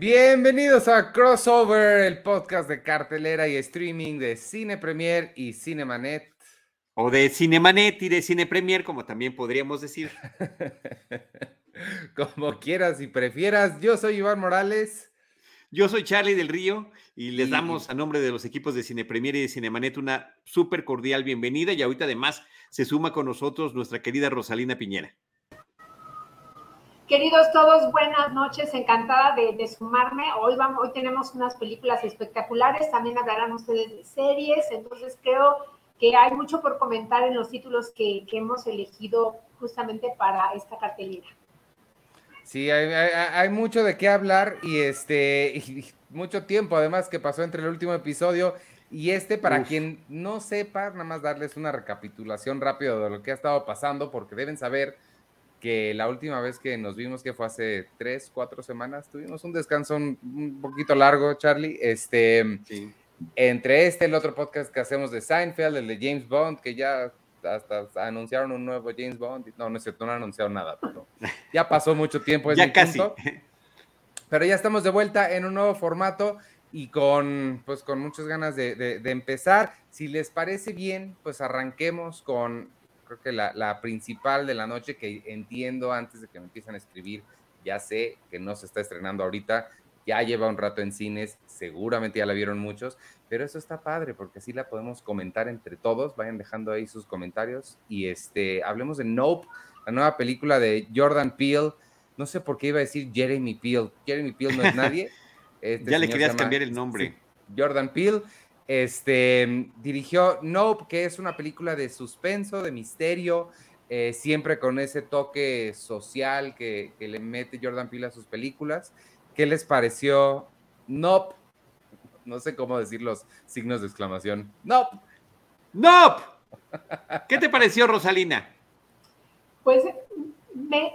Bienvenidos a Crossover, el podcast de cartelera y streaming de Cine Premier y Cinemanet. O de Cinemanet y de Cine Premier, como también podríamos decir. como quieras y prefieras. Yo soy Iván Morales. Yo soy Charlie del Río y les damos a nombre de los equipos de Cine Premier y de Cinemanet una súper cordial bienvenida y ahorita además se suma con nosotros nuestra querida Rosalina Piñera. Queridos todos, buenas noches, encantada de, sumarme. Hoy, vamos, hoy tenemos unas películas espectaculares, también hablarán ustedes de series, entonces creo que hay mucho por comentar en los títulos que, hemos elegido justamente para esta cartelera. Sí, hay, mucho de qué hablar y este mucho tiempo además que pasó entre el último episodio y este para quien no sepa, nada más darles una recapitulación rápida de lo que ha estado pasando porque deben saber que la última vez que nos vimos, que fue hace tres, cuatro semanas, tuvimos un descanso un, poquito largo, Charlie. Este, Entre este, el otro podcast que hacemos de Seinfeld, el de James Bond, que ya hasta anunciaron un nuevo James Bond. No, no es cierto, no han anunciado nada, pero ya pasó mucho tiempo. ya casi. Pero ya estamos de vuelta en un nuevo formato y con, pues, con muchas ganas de, de empezar. Si les parece bien, pues arranquemos con creo que la, principal de la noche que entiendo antes de que me empiecen a escribir, ya sé que no se está estrenando ahorita, ya lleva un rato en cines, seguramente ya la vieron muchos, pero eso está padre porque así la podemos comentar entre todos, vayan dejando ahí sus comentarios y este, hablemos de Nope, la nueva película de Jordan Peele, no sé por qué iba a decir Jeremy Peele, Jeremy Peele no es nadie. Este ya le querías cambiar el nombre. Jordan Peele este, dirigió Nope, que es una película de suspenso, de misterio, eh, siempre con ese toque social que, le mete Jordan Peele a sus películas. ¿Qué les pareció Nope? No sé cómo decir los signos de exclamación. Nope. Nope. ¿Qué te pareció, Rosalina? Pues,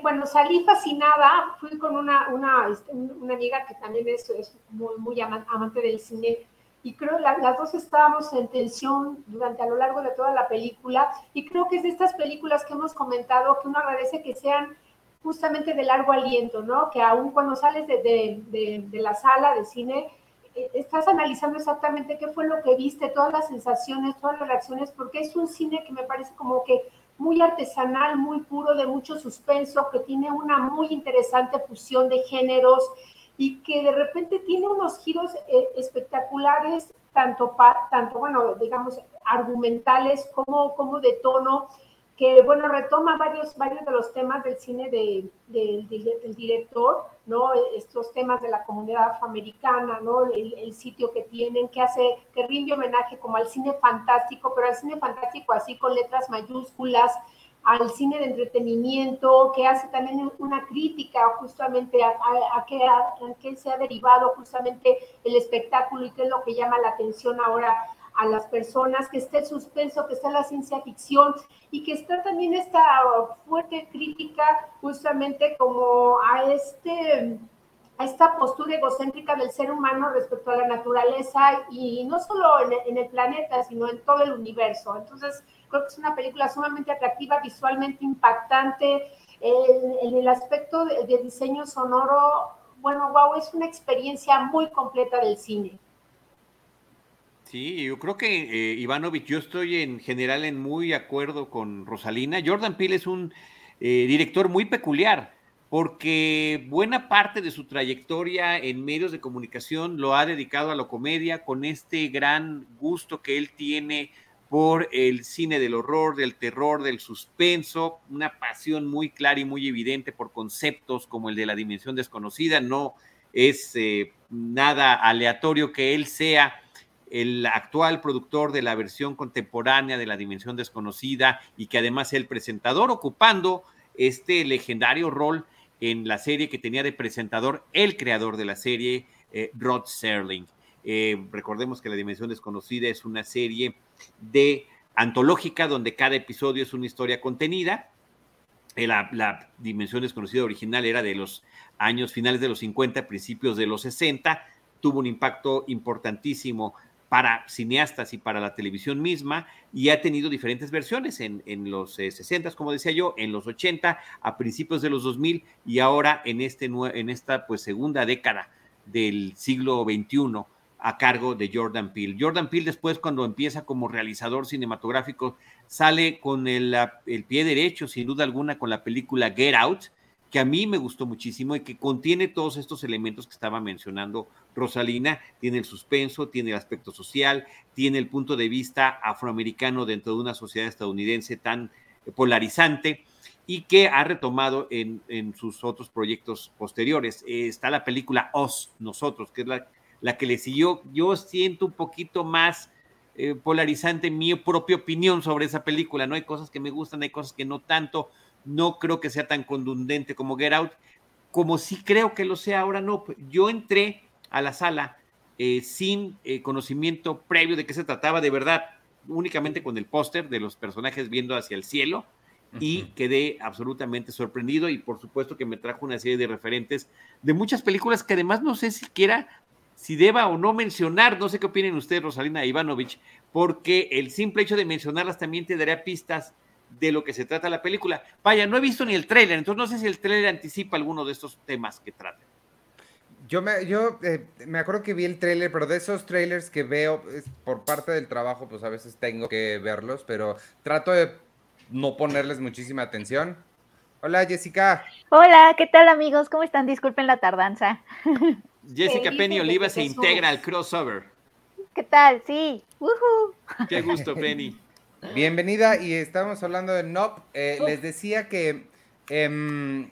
bueno, salí fascinada. Fui con una, una, este, una amiga que también es, es muy, muy amante del cine y creo que las dos estábamos en tensión durante a lo largo de toda la película y creo que es de estas películas que hemos comentado que uno agradece que sean justamente de largo aliento, ¿no? Que aún cuando sales de, de, de, la sala de cine, eh, estás analizando exactamente qué fue lo que viste, todas las sensaciones, todas las reacciones, porque es un cine que me parece como que muy artesanal, muy puro, de mucho suspenso, que tiene una muy interesante fusión de géneros, y que de repente tiene unos giros eh, espectaculares, tanto, tanto, bueno, digamos, argumentales como, como de tono, que, bueno, retoma varios, varios de los temas del cine de, del director, ¿no? Estos temas de la comunidad afroamericana, ¿no? El, el, sitio que tienen, que hace, que rinde homenaje como al cine fantástico, pero al cine fantástico así con letras mayúsculas, al cine de entretenimiento, que hace también una crítica justamente a, a, qué, se ha derivado justamente el espectáculo y qué es lo que llama la atención ahora a las personas, que esté el suspenso, que está la ciencia ficción y que está también esta fuerte crítica justamente como a este a esta postura egocéntrica del ser humano respecto a la naturaleza y no solo en el planeta, sino en todo el universo. Entonces, creo que es una película sumamente atractiva, visualmente impactante, en el aspecto de, diseño sonoro, bueno, wow, es una experiencia muy completa del cine. Sí, yo creo que eh, Ivanovich, yo estoy en general en muy acuerdo con Rosalina. Jordan Peele es un eh, director muy peculiar porque buena parte de su trayectoria en medios de comunicación lo ha dedicado a la comedia con este gran gusto que él tiene por el cine del horror, del terror, del suspenso, una pasión muy clara y muy evidente por conceptos como el de la dimensión desconocida. No es eh, nada aleatorio que él sea el actual productor de la versión contemporánea de la dimensión desconocida y que además es el presentador ocupando este legendario rol en la serie que tenía de presentador el creador de la serie, eh, Rod Serling. Eh, recordemos que La Dimensión Desconocida es una serie de antológica donde cada episodio es una historia contenida. Eh, la, Dimensión Desconocida original era de los años finales de los 50, principios de los 60. Tuvo un impacto importantísimo para cineastas y para la televisión misma y ha tenido diferentes versiones en, los 60, como decía yo, en los 80, a principios de los 2000 y ahora en, este, en esta pues segunda década del siglo XXI a cargo de Jordan Peele. Jordan Peele después cuando empieza como realizador cinematográfico sale con el, el, pie derecho, sin duda alguna, con la película Get Out, que a mí me gustó muchísimo y que contiene todos estos elementos que estaba mencionando Rosalina. Tiene el suspenso, tiene el aspecto social, tiene el punto de vista afroamericano dentro de una sociedad estadounidense tan polarizante y que ha retomado en, en sus otros proyectos posteriores. Eh, está la película Os, Nosotros, que es la, la, que le siguió. Yo siento un poquito más eh, polarizante mi propia opinión sobre esa película. No hay cosas que me gustan, hay cosas que no tanto. No creo que sea tan contundente como Get Out, como sí creo que lo sea ahora. No, yo entré a la sala eh, sin conocimiento previo de qué se trataba de verdad, únicamente con el póster de los personajes viendo hacia el cielo y quedé absolutamente sorprendido y por supuesto que me trajo una serie de referentes de muchas películas que además no sé siquiera si deba o no mencionar, no sé qué opinen ustedes, Rosalina Ivanovich, porque el simple hecho de mencionarlas también te daría pistas de lo que se trata la película. Vaya, no he visto ni el tráiler, entonces no sé si el tráiler anticipa alguno de estos temas que trata. Yo me, yo, eh, me acuerdo que vi el tráiler, pero de esos trailers que veo por parte del trabajo, pues a veces tengo que verlos, pero trato de no ponerles muchísima atención. Hola, Jessica. Hola, ¿qué tal, amigos? ¿Cómo están? Disculpen la tardanza. Jessica Penny Oliva se integra al crossover. ¿Qué tal? Sí. Qué gusto, Penny. Bienvenida y estamos hablando de NOP. Eh, les decía que em,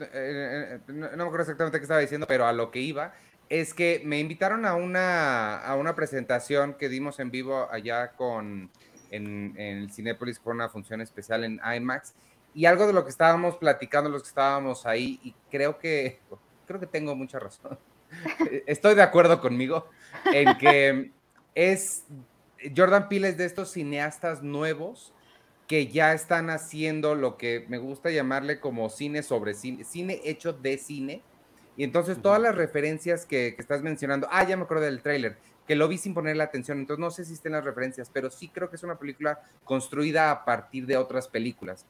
eh, no, me acuerdo exactamente qué estaba diciendo, pero a lo que iba es que me invitaron a una, a una presentación que dimos en vivo allá con en, el Cinépolis fue una función especial en IMAX. Y algo de lo que estábamos platicando, los que estábamos ahí, y creo que, creo que tengo mucha razón. Estoy de acuerdo conmigo en que es Jordan Peele es de estos cineastas nuevos que ya están haciendo lo que me gusta llamarle como cine sobre cine, cine hecho de cine. Y entonces todas las referencias que, que, estás mencionando, ah, ya me acuerdo del tráiler, que lo vi sin ponerle atención, entonces no sé si estén las referencias, pero sí creo que es una película construida a partir de otras películas.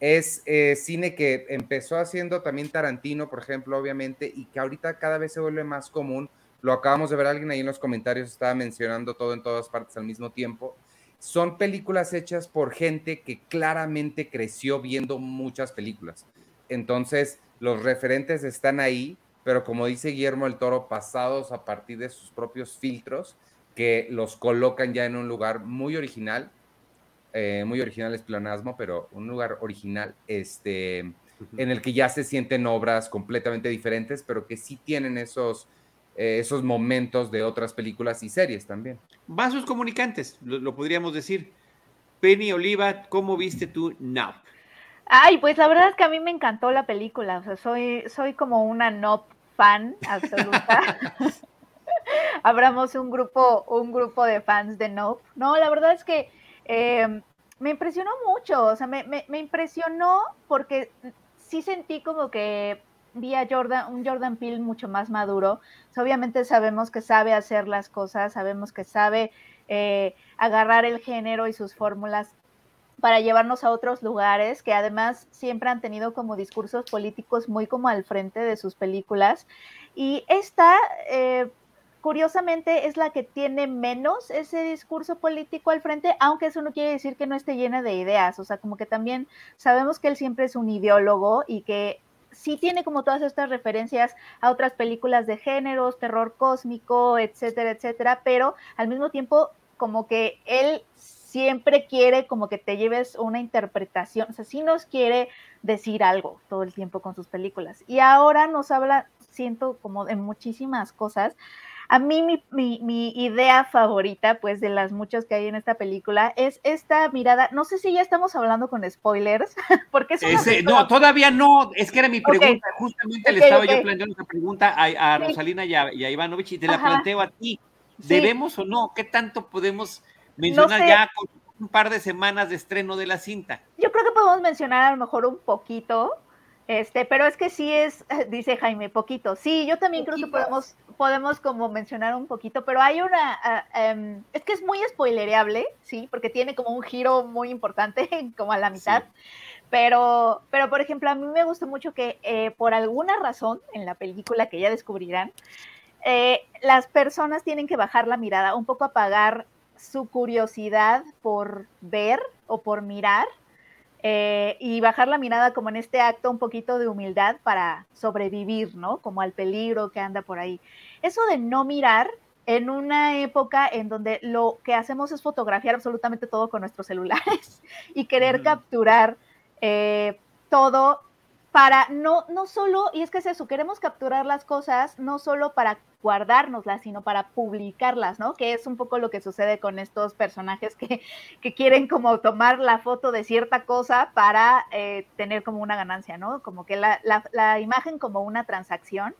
Es eh, cine que empezó haciendo también Tarantino, por ejemplo, obviamente, y que ahorita cada vez se vuelve más común. Lo acabamos de ver, alguien ahí en los comentarios estaba mencionando todo en todas partes al mismo tiempo. Son películas hechas por gente que claramente creció viendo muchas películas. Entonces, los referentes están ahí, pero como dice Guillermo el Toro, pasados a partir de sus propios filtros que los colocan ya en un lugar muy original, eh, muy original es planasmo, pero un lugar original, este, en el que ya se sienten obras completamente diferentes, pero que sí tienen esos, eh, esos momentos de otras películas y series también. Vasos comunicantes, lo, lo podríamos decir. Penny Oliva, ¿cómo viste tú Now? Ay, pues la verdad es que a mí me encantó la película, o sea, soy, soy como una no fan absoluta. Abramos un grupo, un grupo de fans de Nope. No, la verdad es que eh, me impresionó mucho, o sea, me, impresionó porque sí sentí como que vi a Jordan, un Jordan Peele mucho más maduro. obviamente sabemos que sabe hacer las cosas, sabemos que sabe eh, agarrar el género y sus fórmulas para llevarnos a otros lugares que además siempre han tenido como discursos políticos muy como al frente de sus películas. Y esta, eh, curiosamente, es la que tiene menos ese discurso político al frente, aunque eso no quiere decir que no esté llena de ideas. O sea, como que también sabemos que él siempre es un ideólogo y que sí tiene como todas estas referencias a otras películas de géneros, terror cósmico, etcétera, etcétera, pero al mismo tiempo como que él siempre quiere como que te lleves una interpretación, o sea, sí nos quiere decir algo todo el tiempo con sus películas. Y ahora nos habla, siento como de muchísimas cosas. A mí mi, mi, idea favorita, pues de las muchas que hay en esta película, es esta mirada, no sé si ya estamos hablando con spoilers, porque es No, todavía no, es que era mi pregunta, justamente le estaba yo planteando esa pregunta a, Rosalina y a, Ivanovich y te la planteo a ti. ¿Debemos o no? ¿Qué tanto podemos mencionar ya con un par de semanas de estreno de la cinta. Yo creo que podemos mencionar a lo mejor un poquito, este, pero es que sí es, dice Jaime, poquito. Sí, yo también creo que podemos, podemos como mencionar un poquito, pero hay una, ah, em, es que es muy spoilereable, sí, porque tiene como un giro muy importante, como a la mitad. Pero, pero, por ejemplo, a mí me gusta mucho que eh, por alguna razón en la película que ya descubrirán, eh, las personas tienen que bajar la mirada, un poco apagar su curiosidad por ver o por mirar eh, y bajar la mirada como en este acto un poquito de humildad para sobrevivir, ¿no? Como al peligro que anda por ahí. Eso de no mirar en una época en donde lo que hacemos es fotografiar absolutamente todo con nuestros celulares y querer capturar eh, todo para no, no solo, y es que es eso, queremos capturar las cosas no solo para guardárnoslas, sino para publicarlas, ¿no? Que es un poco lo que sucede con estos personajes que, que quieren como tomar la foto de cierta cosa para eh, tener como una ganancia, ¿no? Como que la, la, la, imagen como una transacción.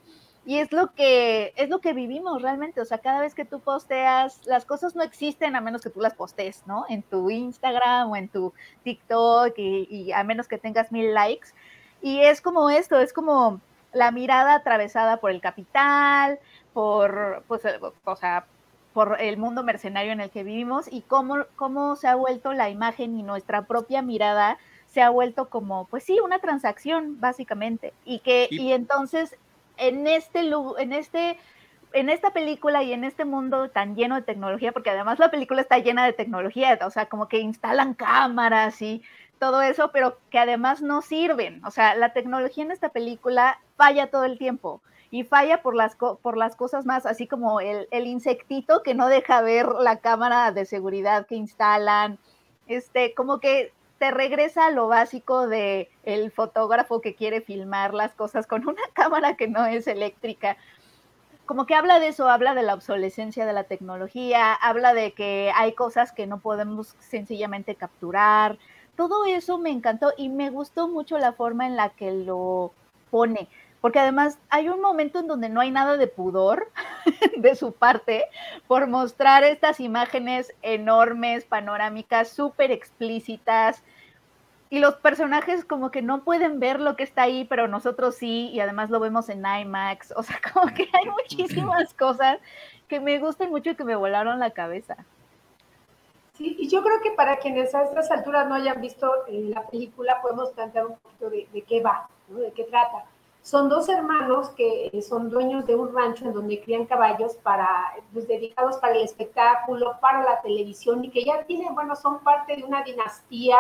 Y es lo que es lo que vivimos realmente, o sea, cada vez que tú posteas, las cosas no existen a menos que tú las postes, ¿no? En tu Instagram o en tu TikTok y, y a menos que tengas mil likes y es como esto, es como la mirada atravesada por el capital, por, pues, eh, o sea, por el mundo mercenario en el que vivimos y cómo, cómo se ha vuelto la imagen y nuestra propia mirada se ha vuelto como, pues sí, una transacción, básicamente. Y que, y, y entonces, en este, en este, en esta película y en este mundo tan lleno de tecnología, porque además la película está llena de tecnología, o sea, como que instalan cámaras y todo eso, pero que además no sirven. O sea, la tecnología en esta película falla todo el tiempo y falla por las, por las cosas más, así como el, insectito que no deja ver la cámara de seguridad que instalan, este, como que te regresa a lo básico de el fotógrafo que quiere filmar las cosas con una cámara que no es eléctrica. Como que habla de eso, habla de la obsolescencia de la tecnología, habla de que hay cosas que no podemos sencillamente capturar, todo eso me encantó y me gustó mucho la forma en la que lo pone, porque además hay un momento en donde no hay nada de pudor de su parte por mostrar estas imágenes enormes, panorámicas, súper explícitas. Y los personajes como que no pueden ver lo que está ahí, pero nosotros sí, y además lo vemos en IMAX. O sea, como que hay muchísimas cosas que me gustan mucho y que me volaron la cabeza. Sí, y yo creo que para quienes a estas alturas no hayan visto eh, la película, podemos plantear un poquito de, de qué va, ¿no? de qué trata. Son dos hermanos que eh, son dueños de un rancho en donde crían caballos para, pues, dedicados para el espectáculo, para la televisión y que ya tienen, bueno, son parte de una dinastía,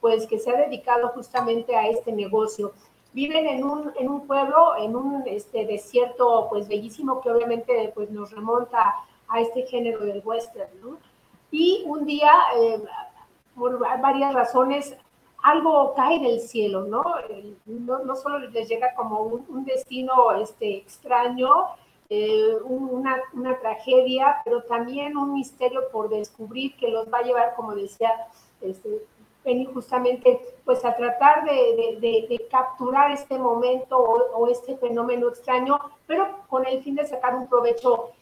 pues que se ha dedicado justamente a este negocio. Viven en un, en un pueblo, en un este, desierto, pues bellísimo, que obviamente pues, nos remonta a este género del western, ¿no? Y un día, eh, por varias razones, algo cae del cielo, ¿no? No, no solo les llega como un, destino este, extraño, eh, una, una, tragedia, pero también un misterio por descubrir que los va a llevar, como decía este, Penny, justamente, pues a tratar de, de, capturar este momento o, o, este fenómeno extraño, pero con el fin de sacar un provecho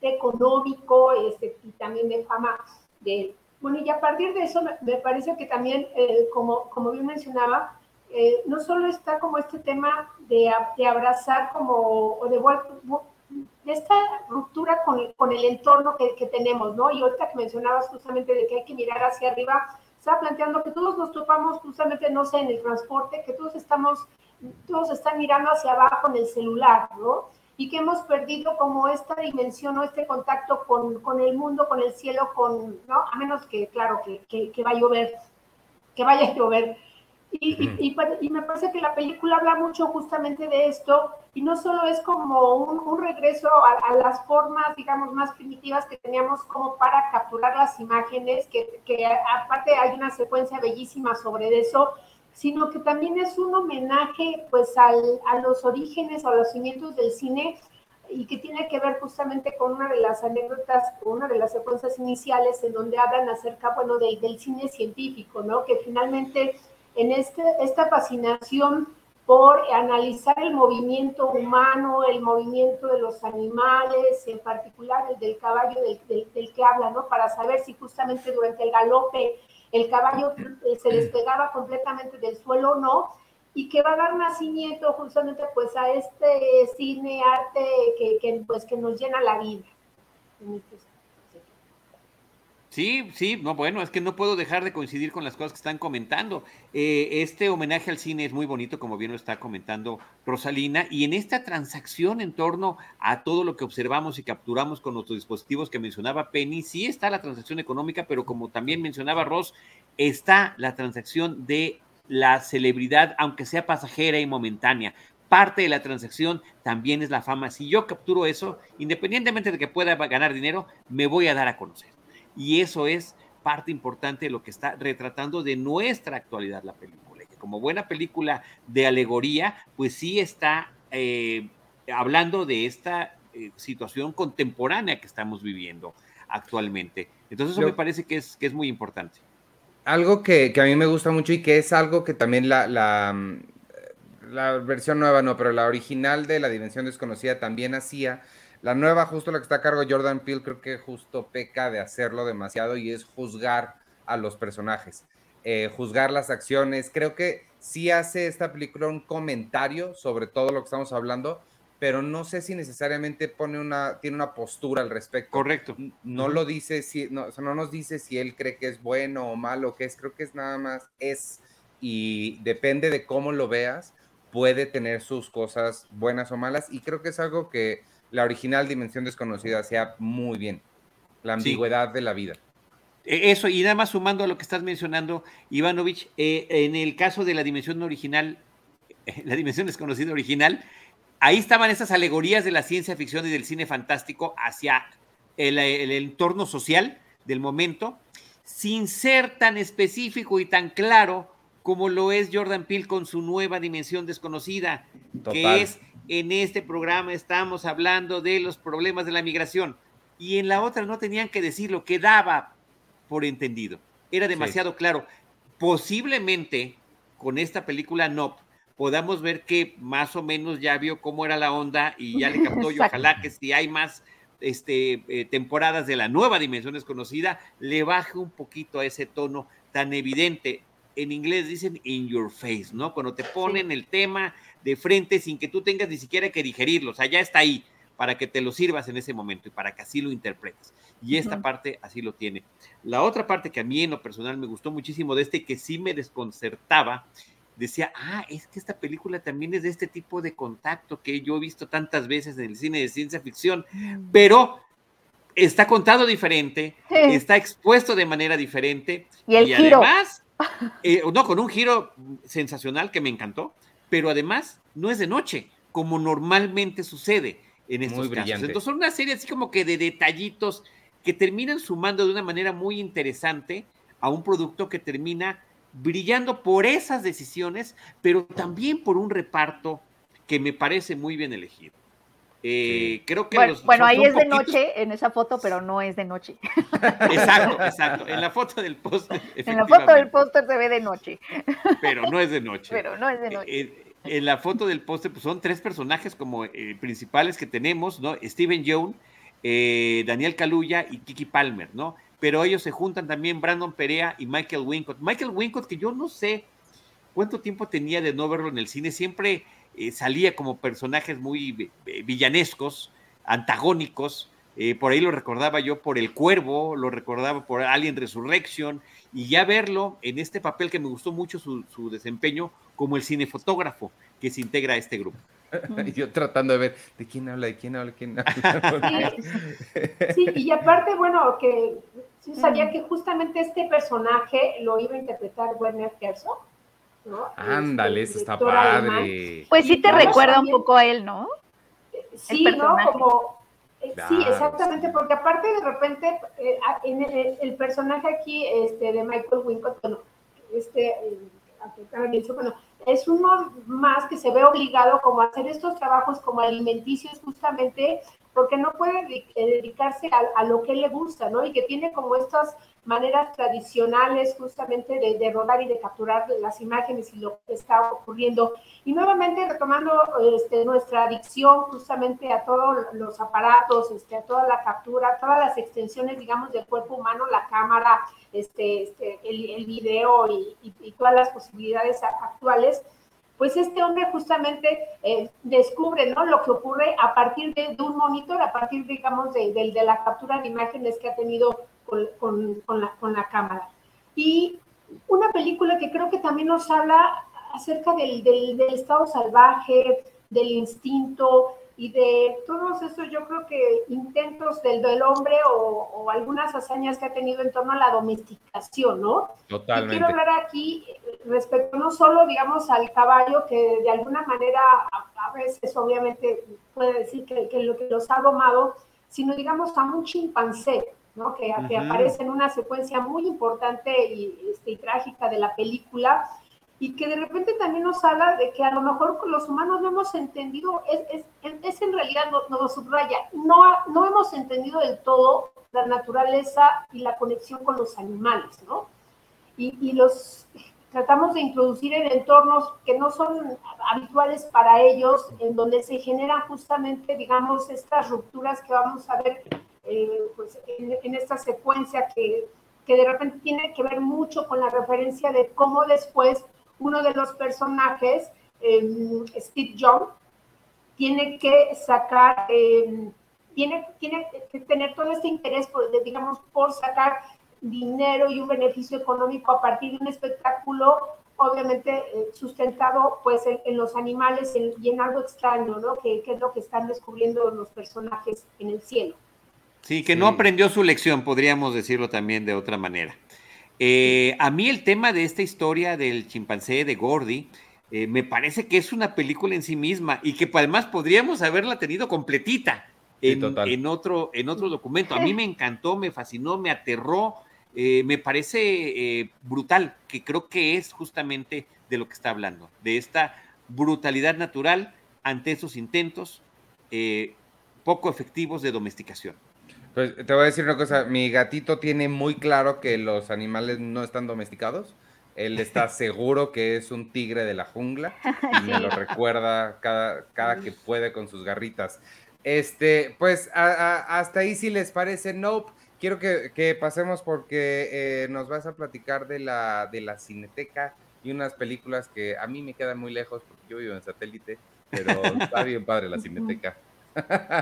económico este, y también de fama de él. Bueno, y a partir de eso me, parece que también, eh, como, como bien mencionaba, eh, no solo está como este tema de, abrazar como, o de, de esta ruptura con, con el entorno que, que, tenemos, ¿no? Y ahorita que mencionabas justamente de que hay que mirar hacia arriba, estaba planteando que todos nos topamos justamente, no sé, en el transporte, que todos estamos, todos están mirando hacia abajo en el celular, ¿no? Y que hemos perdido como esta dimensión o este contacto con, con el mundo, con el cielo, con, ¿no? A menos que, claro, que, que, que va a llover, que vaya a llover. Y, y, y, y, me parece que la película habla mucho justamente de esto, y no solo es como un, un regreso a, a, las formas, digamos, más primitivas que teníamos como para capturar las imágenes, que, que aparte hay una secuencia bellísima sobre eso, sino que también es un homenaje pues al, a los orígenes, a los cimientos del cine y que tiene que ver justamente con una de las anécdotas, una de las secuencias iniciales en donde hablan acerca, bueno, de, del cine científico, ¿no? Que finalmente en este, esta fascinación por analizar el movimiento humano, el movimiento de los animales, en particular el del caballo del, del, del que habla, ¿no? Para saber si justamente durante el galope el caballo eh, se despegaba completamente del suelo o no, y que va a dar nacimiento justamente pues a este cine, arte que, que, pues, que nos llena la vida. Sí, sí, no, bueno, es que no puedo dejar de coincidir con las cosas que están comentando. Eh, este homenaje al cine es muy bonito, como bien lo está comentando Rosalina, y en esta transacción en torno a todo lo que observamos y capturamos con nuestros dispositivos que mencionaba Penny, sí está la transacción económica, pero como también mencionaba Ross, está la transacción de la celebridad, aunque sea pasajera y momentánea. Parte de la transacción también es la fama. Si yo capturo eso, independientemente de que pueda ganar dinero, me voy a dar a conocer. Y eso es parte importante de lo que está retratando de nuestra actualidad la película. Que como buena película de alegoría, pues sí está eh, hablando de esta eh, situación contemporánea que estamos viviendo actualmente. Entonces eso me parece que es, que es muy importante. Algo que, a mí me gusta mucho y que es algo que también la, la, la versión nueva, no, pero la original de La Dimensión Desconocida también hacía, la nueva, justo la que está a cargo de Jordan Peele, creo que justo peca de hacerlo demasiado y es juzgar a los personajes, eh, juzgar las acciones. Creo que sí hace esta película un comentario sobre todo lo que estamos hablando, pero no sé si necesariamente pone una, tiene una postura al respecto. Correcto. No lo dice, si, no, no nos dice si él cree que es bueno o malo, que es, creo que es nada más es, y depende de cómo lo veas, puede tener sus cosas buenas o malas, y creo que es algo que la original Dimensión Desconocida sea muy bien. La ambigüedad de la vida. E, eso, y nada más sumando a lo que estás mencionando, Ivanovich, eh, en el caso de la dimensión original, la dimensión desconocida original, ahí estaban esas alegorías de la ciencia ficción y del cine fantástico hacia el, el entorno social del momento, sin ser tan específico y tan claro como lo es Jordan Peele con su nueva dimensión desconocida, que es en este programa estamos hablando de los problemas de la migración y en la otra no tenían que decirlo, quedaba por entendido. Era demasiado claro. Posiblemente con esta película No podamos ver que más o menos ya vio cómo era la onda y ya le captó y ojalá que si hay más este, eh, temporadas de la nueva dimensión desconocida, le baje un poquito a ese tono tan evidente. En inglés dicen in your face, ¿no? Cuando te ponen el tema de frente sin que tú tengas ni siquiera que digerirlo, o sea, ya está ahí para que te lo sirvas en ese momento y para que así lo interpretes. Y esta parte así lo tiene. La otra parte que a mí en lo personal me gustó muchísimo de este que sí me desconcertaba, decía, ah, es que esta película también es de este tipo de contacto que yo he visto tantas veces en el cine de ciencia ficción, mm. pero está contado diferente, está expuesto de manera diferente. Y el giro. además, eh, no, con un giro sensacional que me encantó pero además no es de noche, como normalmente sucede en estos casos. Entonces son una serie así como que de detallitos que terminan sumando de una manera muy interesante a un producto que termina brillando por esas decisiones, pero también por un reparto que me parece muy bien elegido. Eh, creo que bueno, ahí es de noche en esa foto, pero no es de noche. Exacto, exacto. En la foto del póster. En la foto del póster se ve de noche. Pero no es de noche. Pero no es de noche. Eh, en la foto del póster pues, son tres personajes como eh, principales que tenemos, ¿no? Steven Yeun, Daniel Kaluuya y Kiki Palmer, ¿no? Pero ellos se juntan también Brandon Perea y Michael Wincott. Michael Wincott, que yo no sé cuánto tiempo tenía de no verlo en el cine, siempre eh, salía como personajes muy villanescos, antagónicos. Eh, por ahí lo recordaba yo por El Cuervo, lo recordaba por Alien Resurrection, y ya verlo en este papel que me gustó mucho su, desempeño como el cinefotógrafo que se integra a este grupo. yo tratando de ver de quién habla, de quién habla, de quién habla. sí, y aparte, bueno, que yo sabía que justamente este personaje lo iba a interpretar Werner Herzog Ándale, eso está padre. Pues sí te recuerda un poco a él, ¿no? Sí, ¿no? Como, eh, sí, exactamente, porque aparte de repente, eh, en el, personaje aquí este, de Michael Wincott, bueno, este, eh, bueno, es uno más que se ve obligado como a hacer estos trabajos como alimenticios justamente porque no puede dedicarse a, lo que le gusta, ¿no? Y que tiene como estas maneras tradicionales justamente de, rodar y de capturar las imágenes y lo que está ocurriendo. Y nuevamente retomando este, nuestra adicción justamente a todos los aparatos, este, a toda la captura, todas las extensiones, digamos, del cuerpo humano, la cámara, este, este el, video y, todas las posibilidades actuales, pues este hombre justamente eh, descubre ¿no? lo que ocurre a partir de, un monitor, a partir, digamos, de, de, la captura de imágenes que ha tenido con, la, con la cámara. Y una película que creo que también nos habla acerca del, del estado salvaje, del instinto, y de todos esos, yo creo que intentos del, del hombre o, algunas hazañas que ha tenido en torno a la domesticación, ¿no? Totalmente. Y quiero hablar aquí respecto no solo, digamos, al caballo, que de alguna manera a, veces obviamente puede decir que, que, lo que los ha domado, sino digamos a un chimpancé, ¿no? Que, que aparece en una secuencia muy importante y, este, y trágica de la película, y que de repente también nos habla de que a lo mejor los humanos no hemos entendido, es, es, es en realidad, nos no subraya, no, no hemos entendido del todo la naturaleza y la conexión con los animales, ¿no? Y, y los tratamos de introducir en entornos que no son habituales para ellos, en donde se generan justamente, digamos, estas rupturas que vamos a ver eh, pues, en, en, esta secuencia que, que de repente tiene que ver mucho con la referencia de cómo después uno de los personajes, em, Steve Jobs, tiene que sacar, em, tiene, tiene que tener todo este interés, por, digamos, por sacar dinero y un beneficio económico a partir de un espectáculo, obviamente eh, sustentado pues en, los animales y en algo extraño, ¿no? Que, que, es lo que están descubriendo los personajes en el cielo. Sí, que no aprendió su lección, podríamos decirlo también de otra manera. Eh, a mí el tema de esta historia del chimpancé de Gordy eh, me parece que es una película en sí misma y que además podríamos haberla tenido completita en, otro, en otro documento. A mí me encantó, me fascinó, me aterró, eh, me parece brutal, que creo que es justamente de lo que está hablando, de esta brutalidad natural ante esos intentos poco efectivos de domesticación. Pues te voy a decir una cosa, mi gatito tiene muy claro que los animales no están domesticados. Él está seguro que es un tigre de la jungla y me lo recuerda cada, cada que puede con sus garritas. Este, pues hasta ahí si les parece, nope. Quiero que, pasemos porque eh, nos vas a platicar de la, de la cineteca y unas películas que a mí me quedan muy lejos porque yo vivo en satélite, pero está bien padre la cineteca.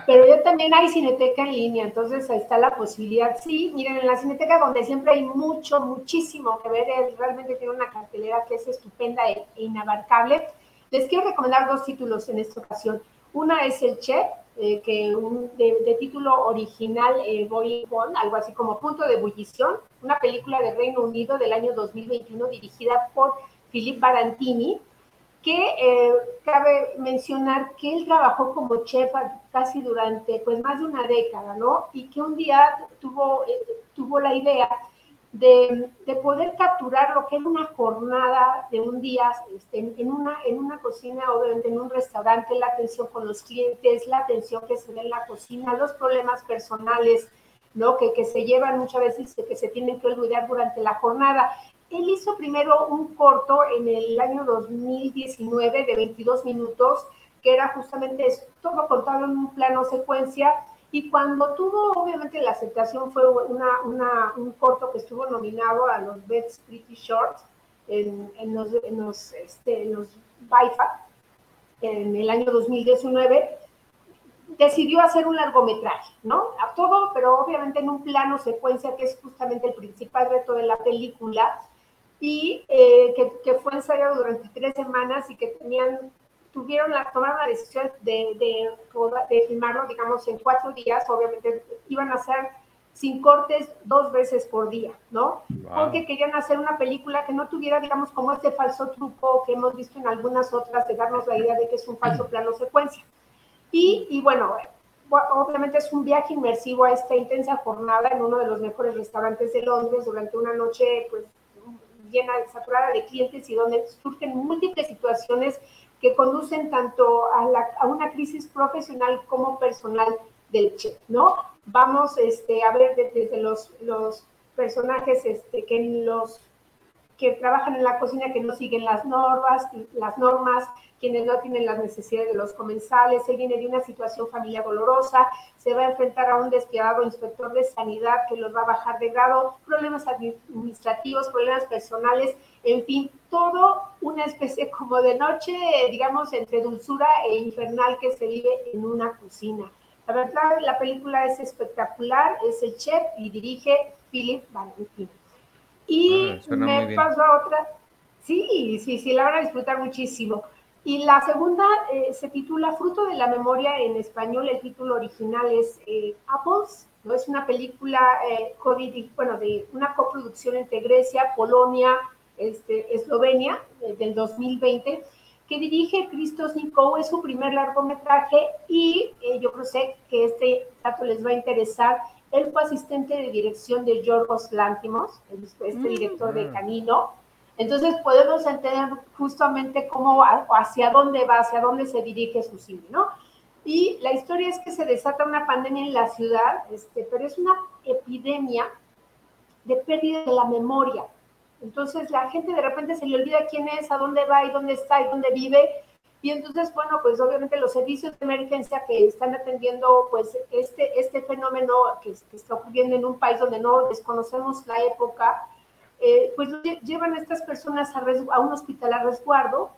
Pero yo también hay cineteca en línea, entonces ahí está la posibilidad. Sí, miren, en la cineteca donde siempre hay mucho, muchísimo que ver, realmente tiene una cartelera que es estupenda e inabarcable. Les quiero recomendar dos títulos en esta ocasión. Una es El Chef, eh, que un, de, título original, eh, Boy One, algo así como Punto de Ebullición, una película de Reino Unido del año 2021 dirigida por Philippe Barantini que eh, cabe mencionar que él trabajó como chef casi durante pues más de una década, ¿no? Y que un día tuvo, eh, tuvo la idea de, de, poder capturar lo que era una jornada de un día este, en, una, en una cocina, obviamente en un restaurante, la atención con los clientes, la atención que se ve en la cocina, los problemas personales, ¿no? Que, que se llevan muchas veces, que se tienen que olvidar durante la jornada. Él hizo primero un corto en el año 2019 de 22 minutos, que era justamente todo contado en un plano secuencia, y cuando tuvo obviamente la aceptación fue una, una, un corto que estuvo nominado a los Best Pretty Shorts en, en los, en los, este, en los BIFA en el año 2019, decidió hacer un largometraje, ¿no? A todo, pero obviamente en un plano secuencia que es justamente el principal reto de la película, y eh, que, fue ensayado durante tres semanas y que tenían, tuvieron la, tomaron la decisión de, de, de, filmarlo, digamos, en cuatro días, obviamente iban a hacer sin cortes dos veces por día, ¿no? Porque querían hacer una película que no tuviera, digamos, como este falso truco que hemos visto en algunas otras de darnos la idea de que es un falso plano secuencia. Y, y bueno, obviamente es un viaje inmersivo a esta intensa jornada en uno de los mejores restaurantes de Londres durante una noche, pues, llena, saturada de clientes y donde surgen múltiples situaciones que conducen tanto a, la, a una crisis profesional como personal del chef, ¿no? Vamos este, a ver desde los, los personajes este, que en los que trabajan en la cocina que no siguen las normas, las normas, quienes no tienen las necesidades de los comensales, él viene de una situación familiar dolorosa, se va a enfrentar a un despiadado inspector de sanidad que los va a bajar de grado, problemas administrativos, problemas personales, en fin, todo una especie como de noche, digamos, entre dulzura e infernal que se vive en una cocina. La verdad, la película es espectacular, es el chef y dirige Philip Valentin. Y ah, me paso a otra. Sí, sí, sí, la van a disfrutar muchísimo. Y la segunda eh, se titula Fruto de la Memoria en español. El título original es eh, Apples. ¿no? Es una película, eh, bueno, de una coproducción entre Grecia, Polonia, este, Eslovenia, del 2020, que dirige Christos Nikou. Es su primer largometraje y yo creo que este dato les va a interesar. Él fue asistente de dirección de Yorgos Lantimos, este mm. director de Canino. Entonces podemos entender justamente cómo, hacia dónde va, hacia dónde se dirige su cine, ¿no? Y la historia es que se desata una pandemia en la ciudad, este, pero es una epidemia de pérdida de la memoria. Entonces la gente de repente se le olvida quién es, a dónde va y dónde está y dónde vive. Y entonces, bueno, pues obviamente los servicios de emergencia que están atendiendo pues este, este fenómeno que, que está ocurriendo en un país donde no desconocemos la época, eh, pues llevan a estas personas a, a, un hospital a resguardo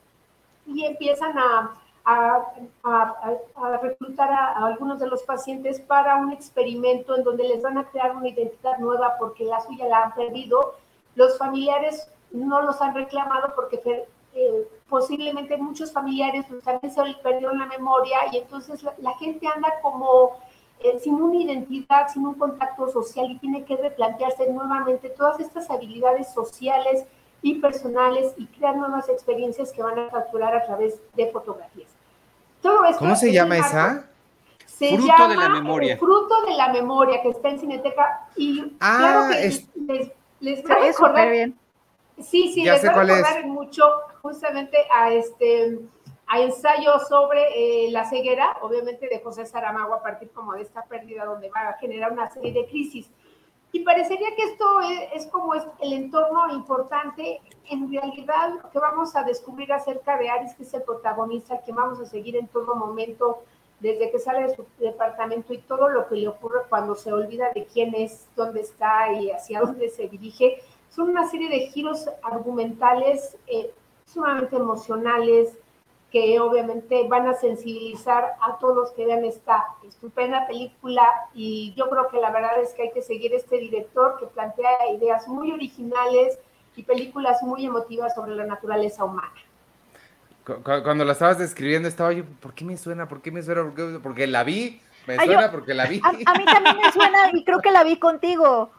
y empiezan a, a, reclutar a, algunos de los pacientes para un experimento en donde les van a crear una identidad nueva porque la suya la han perdido. Los familiares no los han reclamado porque eh, posiblemente muchos familiares pues, también se perdieron la memoria y entonces la gente anda como eh, sin una identidad, sin un contacto social y tiene que replantearse nuevamente todas estas habilidades sociales y personales y crear nuevas experiencias que van a capturar a través de fotografías. Todo esto ¿Cómo se llama esa? Se fruto de la memoria. fruto de la memoria que está en Cineteca y ah, claro que les, les, voy a recordar. Bien. Sí, sí, les voy a recordar mucho justamente a este a ensayo sobre eh, la ceguera, obviamente de José Saramago a partir como de esta pérdida donde va a generar una serie de crisis. Y parecería que esto es, como es el entorno importante. En realidad, lo que vamos a descubrir acerca de Aris, que es el protagonista, que vamos a seguir en todo momento, desde que sale de su departamento y todo lo que le ocurre cuando se olvida de quién es, dónde está y hacia dónde se dirige, son una serie de giros argumentales eh, sumamente emocionales, que obviamente van a sensibilizar a todos los que vean esta estupenda película y yo creo que la verdad es que hay que seguir este director que plantea ideas muy originales y películas muy emotivas sobre la naturaleza humana. Cuando la estabas describiendo estaba yo, ¿por qué me suena? ¿Por qué me suena? Porque la vi me suena porque la vi. A, mí también me suena y creo que la vi contigo.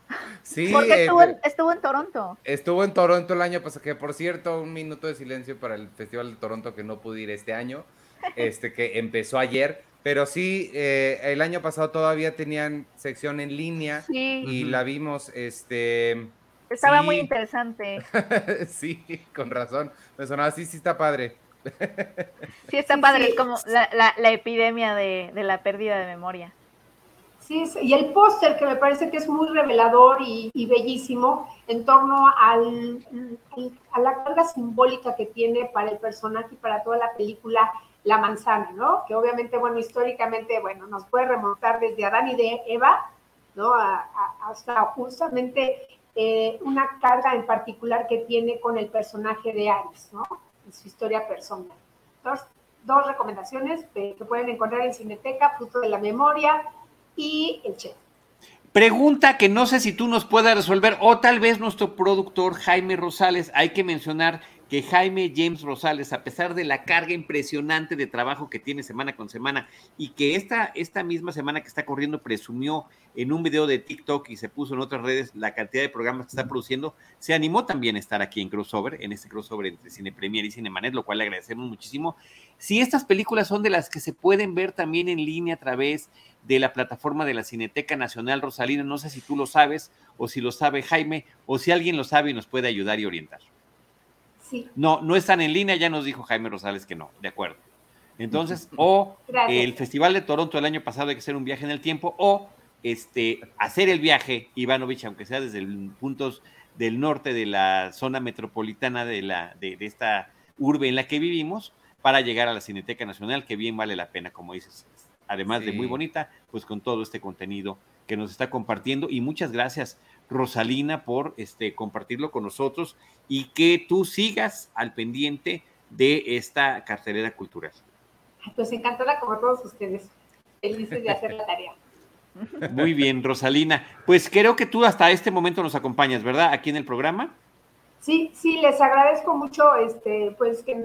Sí. Porque eh, estuvo, en, estuvo, en, Toronto. Estuvo en Toronto el año pasado, que por cierto, un minuto de silencio para el Festival de Toronto que no pude ir este año, este que empezó ayer. Pero sí, eh, el año pasado todavía tenían sección en línea y la vimos, este... Estaba muy interesante. sí, con razón. Me sonaba, sí, sí está padre. Sí, está padre, es como la, epidemia de, la pérdida de memoria. Sí, y el póster que me parece que es muy revelador y, bellísimo en torno al, a la carga simbólica que tiene para el personaje y para toda la película la manzana, ¿no? Que obviamente, bueno, históricamente, bueno, nos puede remontar desde Adán y de Eva, ¿no? hasta justamente eh, una carga en particular que tiene con el personaje de Aries, ¿no? Su historia personal. Dos, dos recomendaciones que pueden encontrar en Cineteca, Fruto de la Memoria y El Chef. Pregunta que no sé si tú nos puedas resolver o tal vez nuestro productor Jaime Rosales. Hay que mencionar que Jaime James Rosales, a pesar de la carga impresionante de trabajo que tiene semana con semana y que esta, esta misma semana que está corriendo presumió en un video de TikTok y se puso en otras redes la cantidad de programas que está produciendo, se animó también a estar aquí en Crossover, en este crossover entre Cine Premier y Cinemanet, lo cual le agradecemos muchísimo. Si estas películas son de las que se pueden ver también en línea a través de la plataforma de la Cineteca Nacional Rosalina, no sé si tú lo sabes o si lo sabe Jaime o si alguien lo sabe y nos puede ayudar y orientar. No, no están en línea, ya nos dijo Jaime Rosales que no, de acuerdo. Entonces, o el Festival de Toronto el año pasado hay que hacer un viaje en el tiempo, o este, hacer el viaje, Ivanovich, aunque sea desde puntos del norte de la zona metropolitana de, la, de, esta urbe en la que vivimos para llegar a la Cineteca Nacional, que bien vale la pena, como dices, además de muy bonita, pues con todo este contenido que nos está compartiendo. Y muchas gracias, Rosalina, por este, compartirlo con nosotros y que tú sigas al pendiente de esta cartelera cultural. Pues encantada como todos ustedes, felices de hacer la tarea. Muy bien, Rosalina. Pues creo que tú hasta este momento nos acompañas, ¿verdad? Aquí en el programa. Sí, sí, les agradezco mucho este, pues que,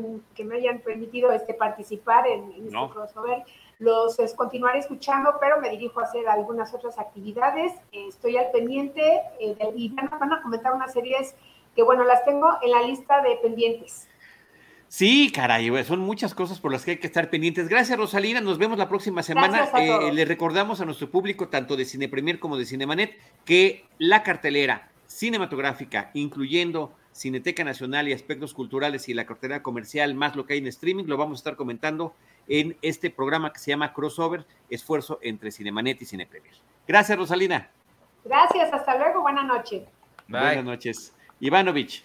me hayan permitido este, participar en, este crossover. Los es, continuaré escuchando, pero me dirijo a hacer algunas otras actividades. estoy al pendiente eh, y van a comentar unas series que, bueno, las tengo en la lista de pendientes. Sí, caray, son muchas cosas por las que hay que estar pendientes. Gracias, Rosalina. Nos vemos la próxima semana. Eh, le recordamos a nuestro público, tanto de Cine Premier como de Cinemanet, que la cartelera cinematográfica, incluyendo Cineteca Nacional y aspectos culturales y la cartelera comercial, más lo que hay en streaming, lo vamos a estar comentando en este programa que se llama Crossover, esfuerzo entre Cinemanet y Cine Premier. Gracias, Rosalina. Gracias, hasta luego, buenas noches. Buenas noches. Ivanovich.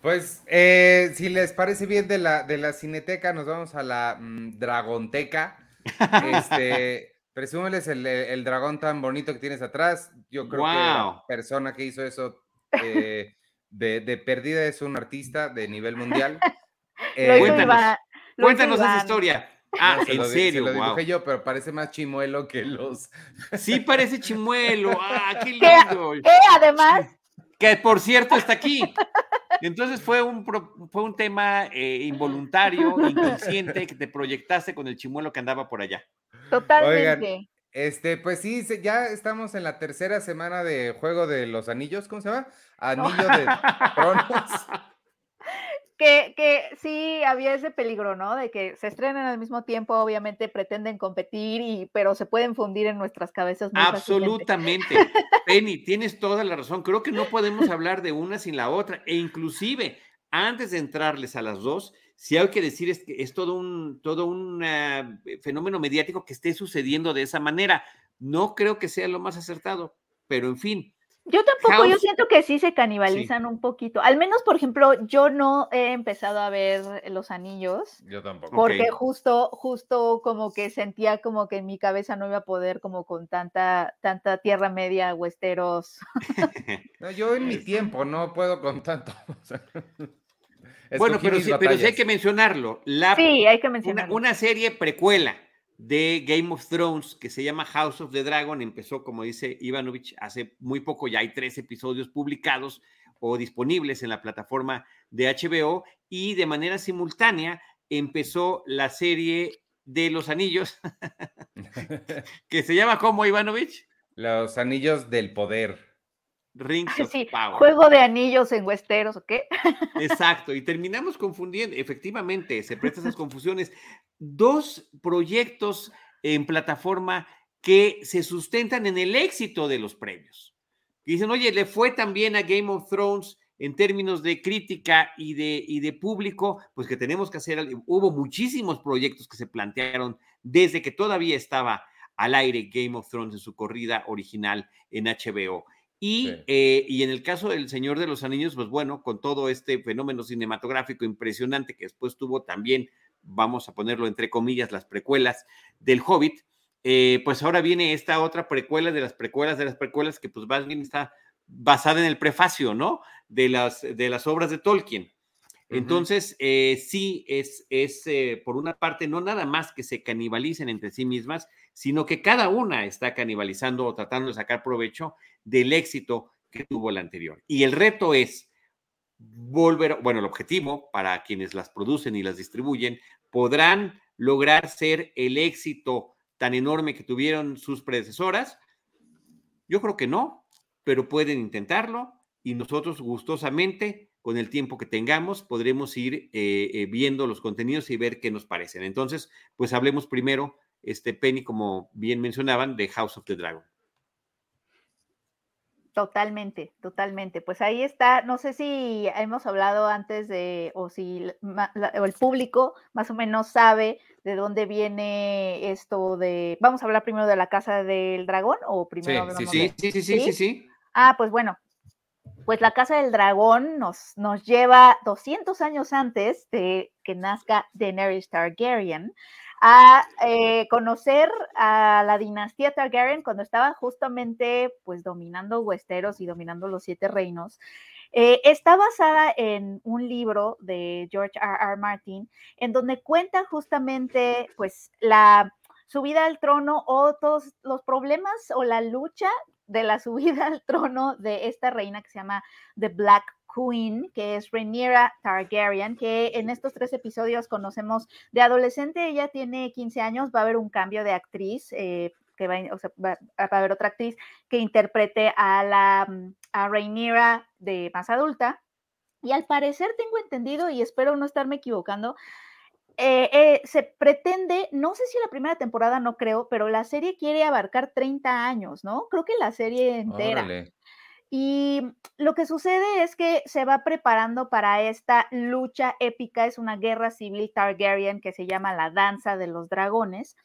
Pues, eh, si les parece bien de la, de la cineteca, nos vamos a la mm, Dragonteca. Este, presúmeles el, dragón tan bonito que tienes atrás. Yo creo que la persona que hizo eso eh, de, perdida es un artista de nivel mundial. Eh, cuéntanos, cuéntanos esa historia. Ah, en serio, lo dibujé yo, pero parece más chimuelo que los. Sí, parece chimuelo. Ah, qué lindo. ¿Qué? Además. Que por cierto está aquí. Entonces fue un, fue un tema eh, involuntario, inconsciente, que te proyectaste con el chimuelo que andaba por allá. Totalmente. Este, pues sí, ya estamos en la tercera semana de Juego de los Anillos, ¿cómo se llama? Anillo de Tronos. que, que sí había ese peligro, ¿no? De que se estrenen al mismo tiempo, obviamente pretenden competir, y, pero se pueden fundir en nuestras cabezas. Absolutamente. Penny, tienes toda la razón. Creo que no podemos hablar de una sin la otra. E inclusive, antes de entrarles a las dos, si hay que decir es que es todo un, todo un ah, fenómeno mediático que esté sucediendo de esa manera. No creo que sea lo más acertado, pero en fin, yo tampoco, yo siento que sí se canibalizan un poquito. Al menos, por ejemplo, yo no he empezado a ver los anillos. Yo tampoco. Porque justo, justo como que sentía como que en mi cabeza no iba a poder como con tanta, tanta tierra media, huesteros. yo en mi tiempo no puedo con tanto. bueno, pero sí, pero sí hay que mencionarlo. La, sí, hay que mencionarlo. una serie precuela de Game of Thrones que se llama House of the Dragon. Empezó, como dice Ivanovich, hace muy poco, ya hay tres episodios publicados o disponibles en la plataforma de HBO y de manera simultánea empezó la serie de los anillos, que se llama como Ivanovich? Los anillos del poder. Rings of Power. Juego de anillos en Westeros, ¿o qué? Exacto, y terminamos confundiendo, efectivamente, se prestan esas confusiones. Dos proyectos en plataforma que se sustentan en el éxito de los premios. Y dicen, oye, le fue también a Game of Thrones en términos de crítica y de, y de público, pues que tenemos que hacer, hubo muchísimos proyectos que se plantearon desde que todavía estaba al aire Game of Thrones en su corrida original en HBO. Y, eh, y, en el caso del Señor de los Anillos, pues bueno, con todo este fenómeno cinematográfico impresionante que después tuvo también, vamos a ponerlo entre comillas, las precuelas del Hobbit, eh, pues ahora viene esta otra precuela de las precuelas de las precuelas que pues más bien está basada en el prefacio, ¿no? De las, de las obras de Tolkien. Entonces, eh, sí, es, es por una parte, no nada más que se canibalicen entre sí mismas, sino que cada una está canibalizando o tratando de sacar provecho del éxito que tuvo la anterior. Y el reto es volver, bueno, el objetivo para quienes las producen y las distribuyen, podrán lograr ser el éxito tan enorme que tuvieron sus predecesoras. Yo creo que no, pero pueden intentarlo y nosotros gustosamente, con el tiempo que tengamos, podremos ir eh, eh, viendo los contenidos y ver qué nos parecen. Entonces, pues hablemos primero este Penny, como bien mencionaban, de House of the Dragon. Totalmente, totalmente. Pues ahí está. No sé si hemos hablado antes de, o si el público más o menos sabe de dónde viene esto de. Vamos a hablar primero de la casa del dragón o primero. Sí, sí, sí, sí, sí, sí, sí, Ah, pues bueno. pues la Casa del Dragón nos, nos lleva 200 años antes de que nazca Daenerys Targaryen a eh, conocer a la dinastía Targaryen cuando estaba justamente pues dominando Westeros y dominando los siete reinos. Eh, está basada en un libro de George R. R. Martin, en donde cuenta justamente pues la subida al trono o todos los problemas o la lucha de la subida al trono de esta reina que se llama The Black Queen, que es Rhaenyra Targaryen, que en estos tres episodios conocemos de adolescente, ella tiene 15 años, va a haber un cambio de actriz, eh, que va, a haber otra actriz que interprete a la mm, a Rhaenyra de más adulta. Y al parecer tengo entendido, y espero no estarme equivocando, eh, eh, se pretende, no sé si la primera temporada, no creo, pero la serie quiere abarcar 30 años, ¿no? Creo que la serie entera. Y lo que sucede es que se va preparando para esta lucha épica, es una guerra civil Targaryen que se llama la Danza de los Dragones,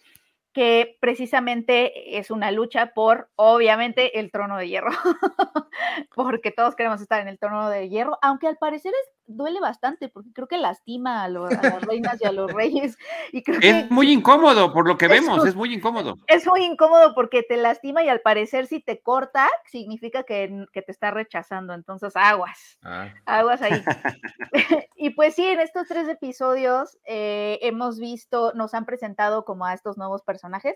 que precisamente es una lucha por, obviamente, el trono de hierro, porque todos queremos estar en el trono de hierro, aunque al parecer es, duele bastante, porque creo que lastima a, las reinas y a los reyes. Y creo es muy incómodo, por lo que vemos, es muy incómodo. Es muy incómodo porque te lastima y al parecer si te corta, significa que, que te está rechazando, entonces aguas, ah. aguas ahí. y pues sí, en estos tres episodios eh, hemos visto, nos han presentado como a estos nuevos personajes personajes.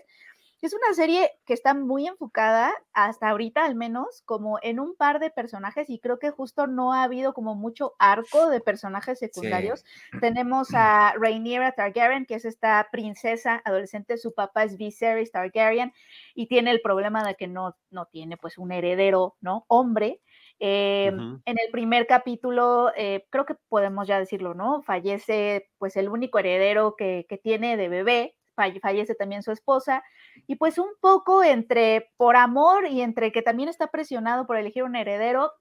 Es una serie que está muy enfocada, hasta ahorita al menos, como en un par de personajes y creo que justo no ha habido como mucho arco de personajes secundarios. Tenemos a Rhaenyra Targaryen, que es esta princesa adolescente, su papá es Viserys Targaryen y tiene el problema de que no, no tiene pues un heredero, ¿no? Hombre. Em, en el primer capítulo, eh, creo que podemos ya decirlo, ¿no? Fallece pues el único heredero que, que tiene de bebé, fallece también su esposa, y pues un poco entre por amor y entre que también está presionado por elegir un heredero,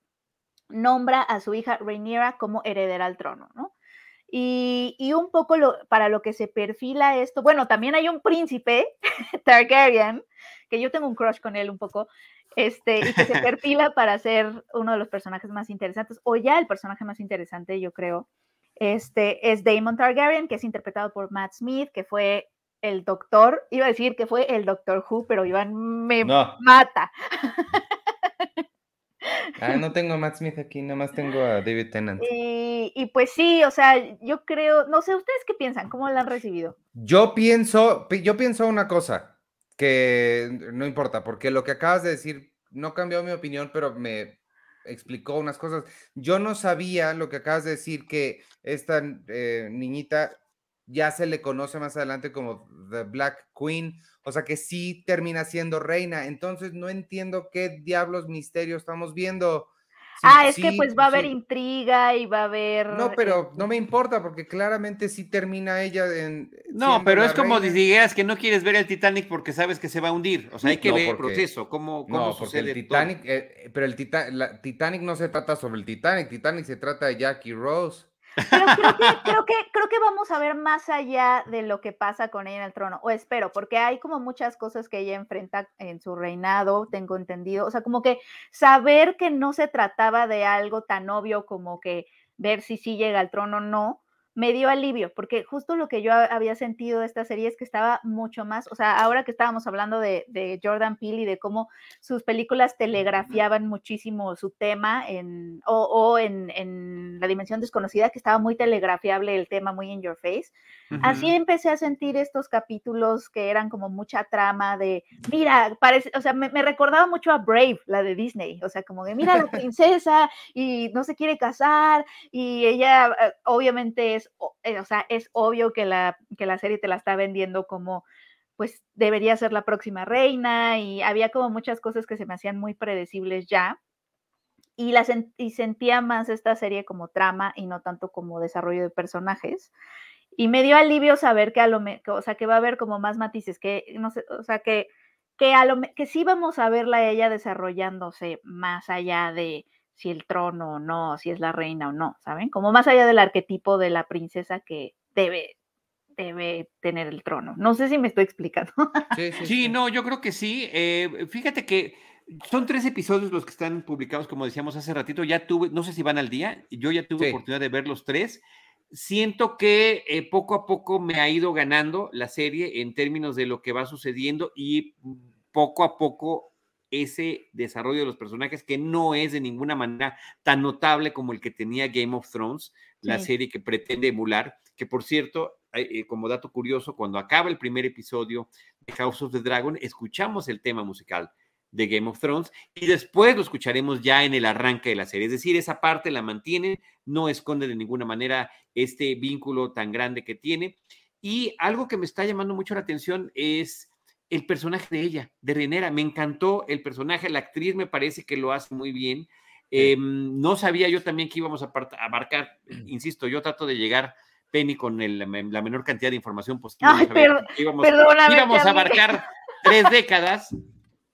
nombra a su hija Rhaenyra como heredera al trono, ¿no? Y, y un poco lo, para lo que se perfila esto, bueno, también hay un príncipe Targaryen, que yo tengo un crush con él un poco, este, y que se perfila para ser uno de los personajes más interesantes, o ya el personaje más interesante, yo creo. Este es Damon Targaryen, que es interpretado por Matt Smith, que fue el doctor, iba a decir que fue el doctor Who, pero Iván me mata. Ah, no tengo a Matt Smith aquí, nada más tengo a David Tennant. Y, y, pues sí, o sea, yo creo, no sé, ¿ustedes qué piensan? ¿Cómo la han recibido? Yo pienso, yo pienso una cosa, que no importa, porque lo que acabas de decir no cambió mi opinión, pero me explicó unas cosas. Yo no sabía lo que acabas de decir, que esta eh, niñita ya se le conoce más adelante como The Black Queen, o sea que sí termina siendo reina. Entonces no entiendo qué diablos misterio estamos viendo. ah, es que pues va a haber intriga y va a haber. No, pero no me importa porque claramente sí termina ella en. No, pero es como si dijeras que no quieres ver el Titanic porque sabes que se va a hundir. O sea, hay que ver el proceso, cómo, cómo no, porque el Titanic, eh, pero el Titanic no se trata sobre el Titanic, Titanic se trata de Jackie Rose. Pero creo que, creo, que, creo que vamos a ver más allá de lo que pasa con ella en el trono, o espero, porque hay como muchas cosas que ella enfrenta en su reinado, tengo entendido, o sea, como que saber que no se trataba de algo tan obvio como que ver si sí llega al trono o no, me dio alivio, porque justo lo que yo había sentido de esta serie es que estaba mucho más, o sea, ahora que estábamos hablando de, Jordan Peele y de cómo sus películas telegrafiaban muchísimo su tema en, o, en, en, La Dimensión Desconocida, que estaba muy telegrafiable el tema, muy in your face. Así empecé a sentir estos capítulos que eran como mucha trama de, mira, parece, o sea, me, me recordaba mucho a Brave, la de Disney, o sea, como de, mira la princesa y no se quiere casar y ella eh, obviamente es eh, o sea, es obvio que la, que la serie te la está vendiendo como, pues debería ser la próxima reina y había como muchas cosas que se me hacían muy predecibles ya. Y, la y sentía más esta serie como trama y no tanto como desarrollo de personajes. Y me dio alivio saber que a lo o sea, que va a haber como más matices, que no sé, o sea, que que a lo que sí vamos a verla ella desarrollándose más allá de si el trono o no, si es la reina o no, ¿saben? Como más allá del arquetipo de la princesa que debe, debe tener el trono. No sé si me estoy explicando. Sí, sí, no, yo creo que sí. Eh, fíjate que Son tres episodios los que están publicados, como decíamos hace ratito. Ya tuve, no sé si van al día, yo ya tuve oportunidad de ver los tres. Siento que eh, poco a poco me ha ido ganando la serie en términos de lo que va sucediendo y poco a poco ese desarrollo de los personajes que no es de ninguna manera tan notable como el que tenía Game of Thrones, la serie que pretende emular, que por cierto, eh, como dato curioso, cuando acaba el primer episodio de House of the Dragon, escuchamos el tema musical de Game of Thrones y después lo escucharemos ya en el arranque de la serie. Es decir, esa parte la mantiene, no esconde de ninguna manera este vínculo tan grande que tiene. Y algo que me está llamando mucho la atención es el personaje de ella, de Renera. Me encantó el personaje, la actriz me parece que lo hace muy bien. Em, no sabía yo también que íbamos a abarcar, insisto, yo trato de llegar Penny con la menor cantidad de información posible. íbamos, íbamos a abarcar tres décadas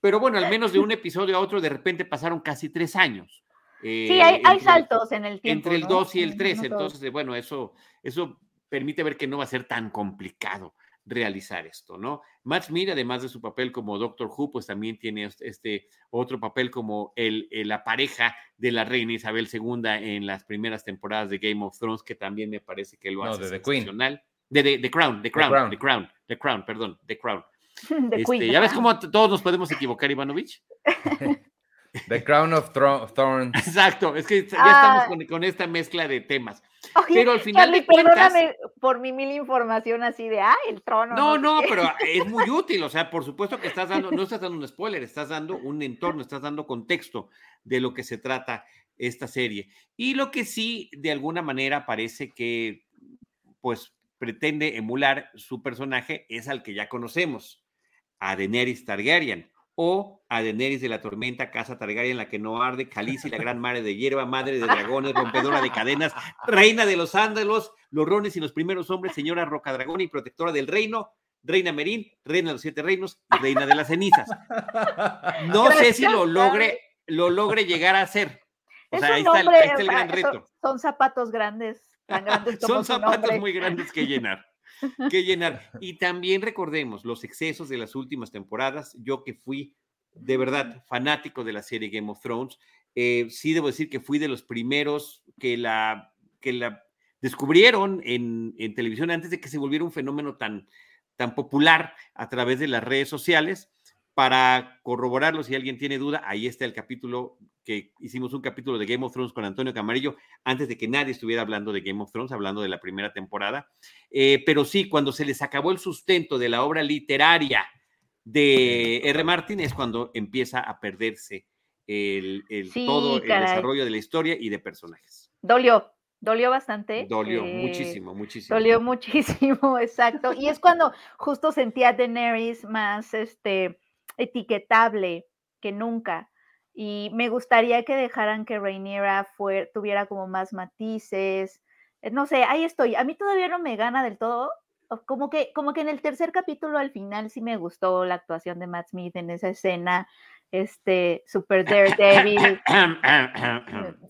pero bueno, al menos de un episodio a otro, de repente pasaron casi tres años. sí, hay, hay saltos en el tiempo. Entre el 2 y el 3, entonces, bueno, eso, eso permite ver que no va a ser tan complicado realizar esto, ¿no? Matt Smith, además de su papel como Doctor Who, pues también tiene este otro papel como el, la pareja de la reina Isabel II en las primeras temporadas de Game of Thrones, que también me parece que lo hace de excepcional. De, de, Crown, The Crown, The Crown, The Crown, perdón, The Crown. Este, ¿Ya ves cómo todos nos podemos equivocar, Ivanovich? The Crown of Thorns. Exacto, es que ya estamos ah. con, esta mezcla de temas. pero al final de cuentas, perdóname por mi mil información así de, ah, el trono. No, no, pero es muy útil, o sea, por supuesto que estás dando, no estás dando un spoiler, estás dando un entorno, estás dando contexto de lo que se trata esta serie. Y lo que sí, de alguna manera, parece que, pues, pretende emular su personaje es al que ya conocemos a Daenerys Targaryen o a Daenerys de la Tormenta, Casa Targaryen, la que no arde, Calici, la gran madre de hierba, madre de dragones, rompedora de cadenas, reina de los ándalos, los rones y los primeros hombres, señora Roca Dragón y protectora del reino, reina Merín, reina de los siete reinos y reina de las cenizas. No sé si lo logre, lo logre llegar a hacer. O sea, ahí, está el, gran reto. Son, zapatos grandes, tan grandes Son zapatos muy grandes que llenar que llenar. Y también recordemos los excesos de las últimas temporadas. Yo que fui de verdad fanático de la serie Game of Thrones, eh, sí debo decir que fui de los primeros que la, que la descubrieron en, en, televisión antes de que se volviera un fenómeno tan, tan popular a través de las redes sociales. Para corroborarlo, si alguien tiene duda, ahí está el capítulo que hicimos un capítulo de Game of Thrones con Antonio Camarillo antes de que nadie estuviera hablando de Game of Thrones, hablando de la primera temporada. Eh, pero sí, cuando se les acabó el sustento de la obra literaria de R. Martin es cuando empieza a perderse el, todo el desarrollo de la historia y de personajes. Dolió, dolió bastante. Dolió eh, muchísimo, muchísimo. Dolió muchísimo, exacto. Y es cuando justo sentía a Daenerys más este etiquetable que nunca. Y me gustaría que dejaran que Rhaenyra tuviera como más matices. Eh, no sé, ahí estoy. A mí todavía no me gana del todo. Como que, como que en el tercer capítulo al final sí me gustó la actuación de Matt Smith en esa escena, este, super Daredevil,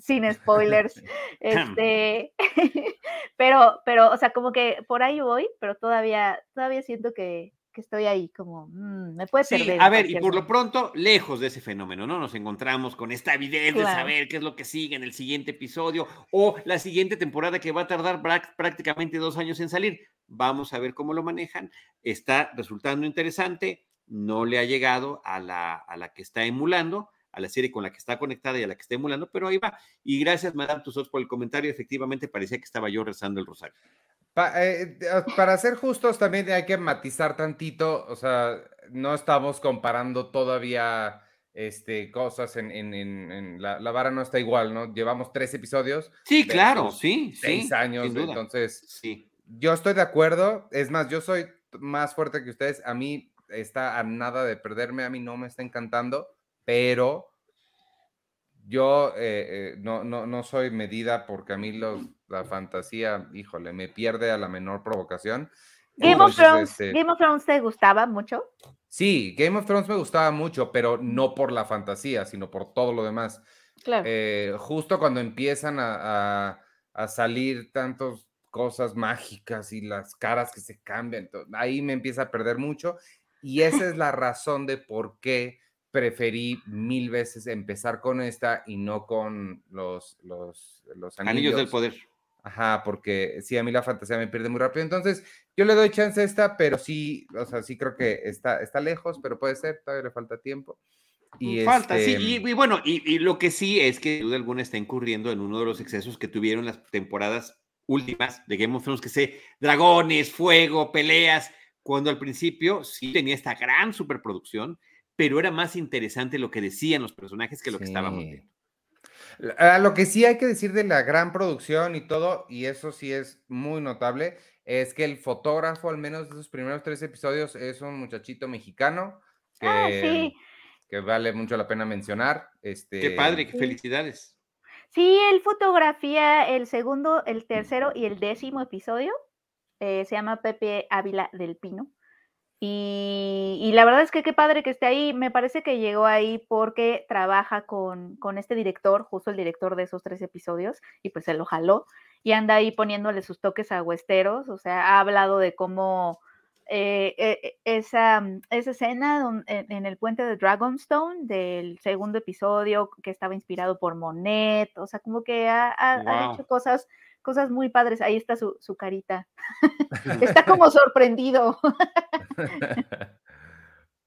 sin spoilers, este, pero, pero, o sea, como que por ahí voy, pero todavía, todavía siento que, que estoy ahí como, mm, me puede sí, A ver, y por lo pronto, lejos de ese fenómeno, ¿no? Nos encontramos con esta avidez de saber qué es lo que sigue en el siguiente episodio o la siguiente temporada que va a tardar prácticamente dos años en salir. Vamos a ver cómo lo manejan. Está resultando interesante, no le ha llegado a la, a la que está emulando, a la serie con la que está conectada y a la que está emulando, pero ahí va. Y gracias, Madame Tussauds, por el comentario. Efectivamente, parecía que estaba yo rezando el rosario. Eh, ah, para ser justos, también hay que matizar tantito, o sea, no estamos comparando todavía este, cosas en, la, vara no está igual, ¿no? Llevamos tres episodios. Sí, claro, sí. Seis años, entonces, sí. yo estoy de acuerdo, es más, yo soy más fuerte que ustedes, a mí está a nada de perderme, a mí no me está encantando, pero yo eh, eh, no, no, no soy medida porque a mí los la fantasía, híjole, me pierde a la menor provocación. Game, of Thrones, este Game of Thrones te gustaba mucho. Sí, Game of Thrones me gustaba mucho, pero no por la fantasía, sino por todo lo demás. Claro. Eh, justo cuando empiezan a, a, salir tantas cosas mágicas y las caras que se cambian, ahí me empieza a perder mucho. Y esa es la razón de por qué preferí mil veces empezar con esta y no con los, los, los anillos. del poder. Ajá, porque sí, a mí la fantasía me pierde muy rápido. Entonces, yo le doy chance a esta, pero sí, o sea, sí creo que está, está lejos, pero puede ser, todavía le falta tiempo. Y falta, sí, este y, bueno, y, lo que sí es que duda alguna está incurriendo en uno de los excesos que tuvieron las temporadas últimas de Game of Thrones, que sé, dragones, fuego, peleas, cuando al principio sí tenía esta gran superproducción, pero era más interesante lo que decían los personajes que lo que estábamos viendo. Lo que sí hay que decir de la gran producción y todo, y eso sí es muy notable, es que el fotógrafo, al menos de esos primeros tres episodios, es un muchachito mexicano ah, que, que vale mucho la pena mencionar. Este, Qué padre, qué felicidades. Sí, él fotografía el segundo, el tercero y el décimo episodio. Eh, se llama Pepe Ávila del Pino. Y, la verdad es que qué padre que esté ahí. Me parece que llegó ahí porque trabaja con, este director, justo el director de esos tres episodios, y pues se lo jaló. Y anda ahí poniéndole sus toques a Westeros. O sea, ha hablado de cómo eh, eh, esa, esa, escena en, el puente de Dragonstone del segundo episodio que estaba inspirado por Monet. O sea, como que ha, ha hecho cosas cosas muy padres. Ahí está su, su carita. está como sorprendido.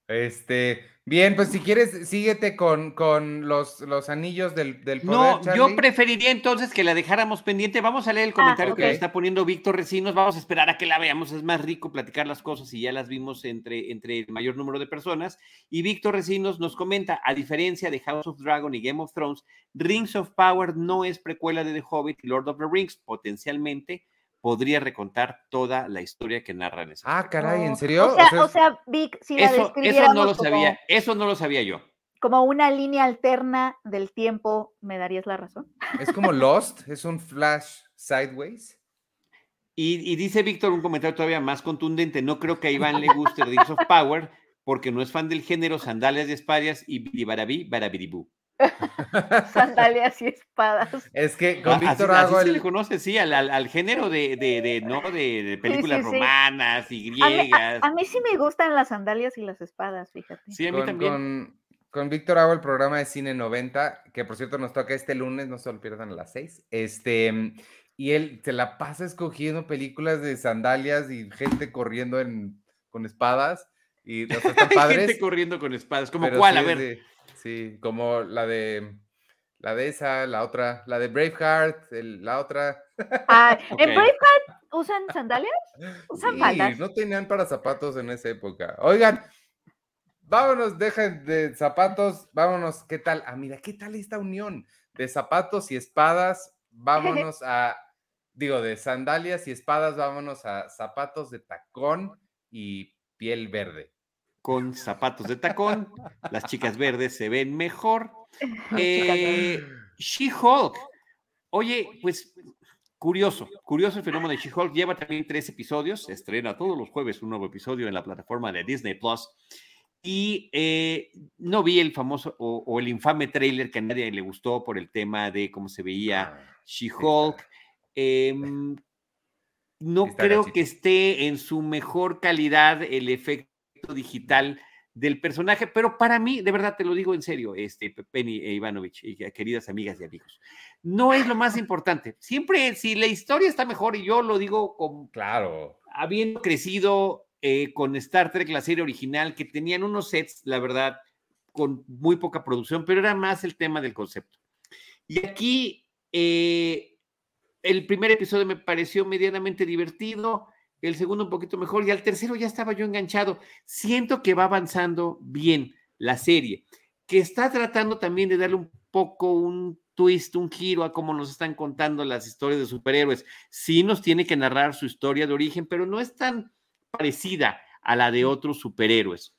este, Bien, pues si quieres, síguete con, con los, los anillos del, del poder. No, yo preferiría entonces que la dejáramos pendiente. Vamos a leer el ah, comentario que está poniendo Víctor Recinos. Vamos a esperar a que la veamos. Es más rico platicar las cosas y ya las vimos entre, entre el mayor número de personas. Y Víctor Recinos nos comenta: a diferencia de House of Dragon y Game of Thrones, Rings of Power no es precuela de The Hobbit y Lord of the Rings. Potencialmente podría recontar toda la historia que narra en ese Ah, caray, ¿en serio? O sea, Vic, si la eso, eso no lo sabía, eso no lo sabía yo. Como una línea alterna del tiempo, ¿me darías la razón? Es como Lost, es un flash sideways. Y, dice Víctor un comentario todavía más contundente, no creo que a Iván le guste Rings of Power porque no es fan del género sandalias de espadas y barabí, barabiribú. Sandalias y espadas. Es que con Víctor hago el... se le conoce, sí, al, género de, de, ¿no? de, películas romanas y griegas. A mí, sí me gustan las sandalias y las espadas, fíjate. Sí, a mí también. Con, Víctor hago el programa de Cine 90, que por cierto nos toca este lunes, no se lo pierdan a las 6. Este, y él se la pasa escogiendo películas de sandalias y gente corriendo en, con espadas. Y los están padres. gente corriendo con espadas, como cuál, a ver. Sí, como la de la de esa, la otra, la de Braveheart, la otra. Ah, ¿En Braveheart usan sandalias? ¿Usan sí, no tenían para zapatos en esa época. Oigan, vámonos, dejen de zapatos, vámonos, ¿qué tal? Ah, mira, ¿qué tal esta unión de zapatos y espadas? Vámonos a, digo, de sandalias y espadas, vámonos a zapatos de tacón y piel verde con zapatos de tacón. Las chicas verdes se ven mejor. Eh, She-Hulk. Oye, pues curioso, curioso el fenómeno de She-Hulk. Lleva también tres episodios. Se estrena todos los jueves un nuevo episodio en la plataforma de Disney Plus. Y eh, no vi el famoso o, el infame trailer que a nadie le gustó por el tema de cómo se veía ah, She-Hulk. Em, no creo que esté en su mejor calidad el efecto digital del personaje, pero para mí, de verdad te lo digo en serio, este Penny e Ivanovich y queridas amigas y amigos, no es lo más importante. Siempre, si la historia está mejor, y yo lo digo con, claro, habiendo crecido eh, con Star Trek, la serie original, que tenían unos sets, la verdad, con muy poca producción, pero era más el tema del concepto. Y aquí, eh, el primer episodio me pareció medianamente divertido el segundo un poquito mejor y al tercero ya estaba yo enganchado. Siento que va avanzando bien la serie, que está tratando también de darle un poco un twist, un giro a cómo nos están contando las historias de superhéroes. Sí nos tiene que narrar su historia de origen, pero no es tan parecida a la de otros superhéroes.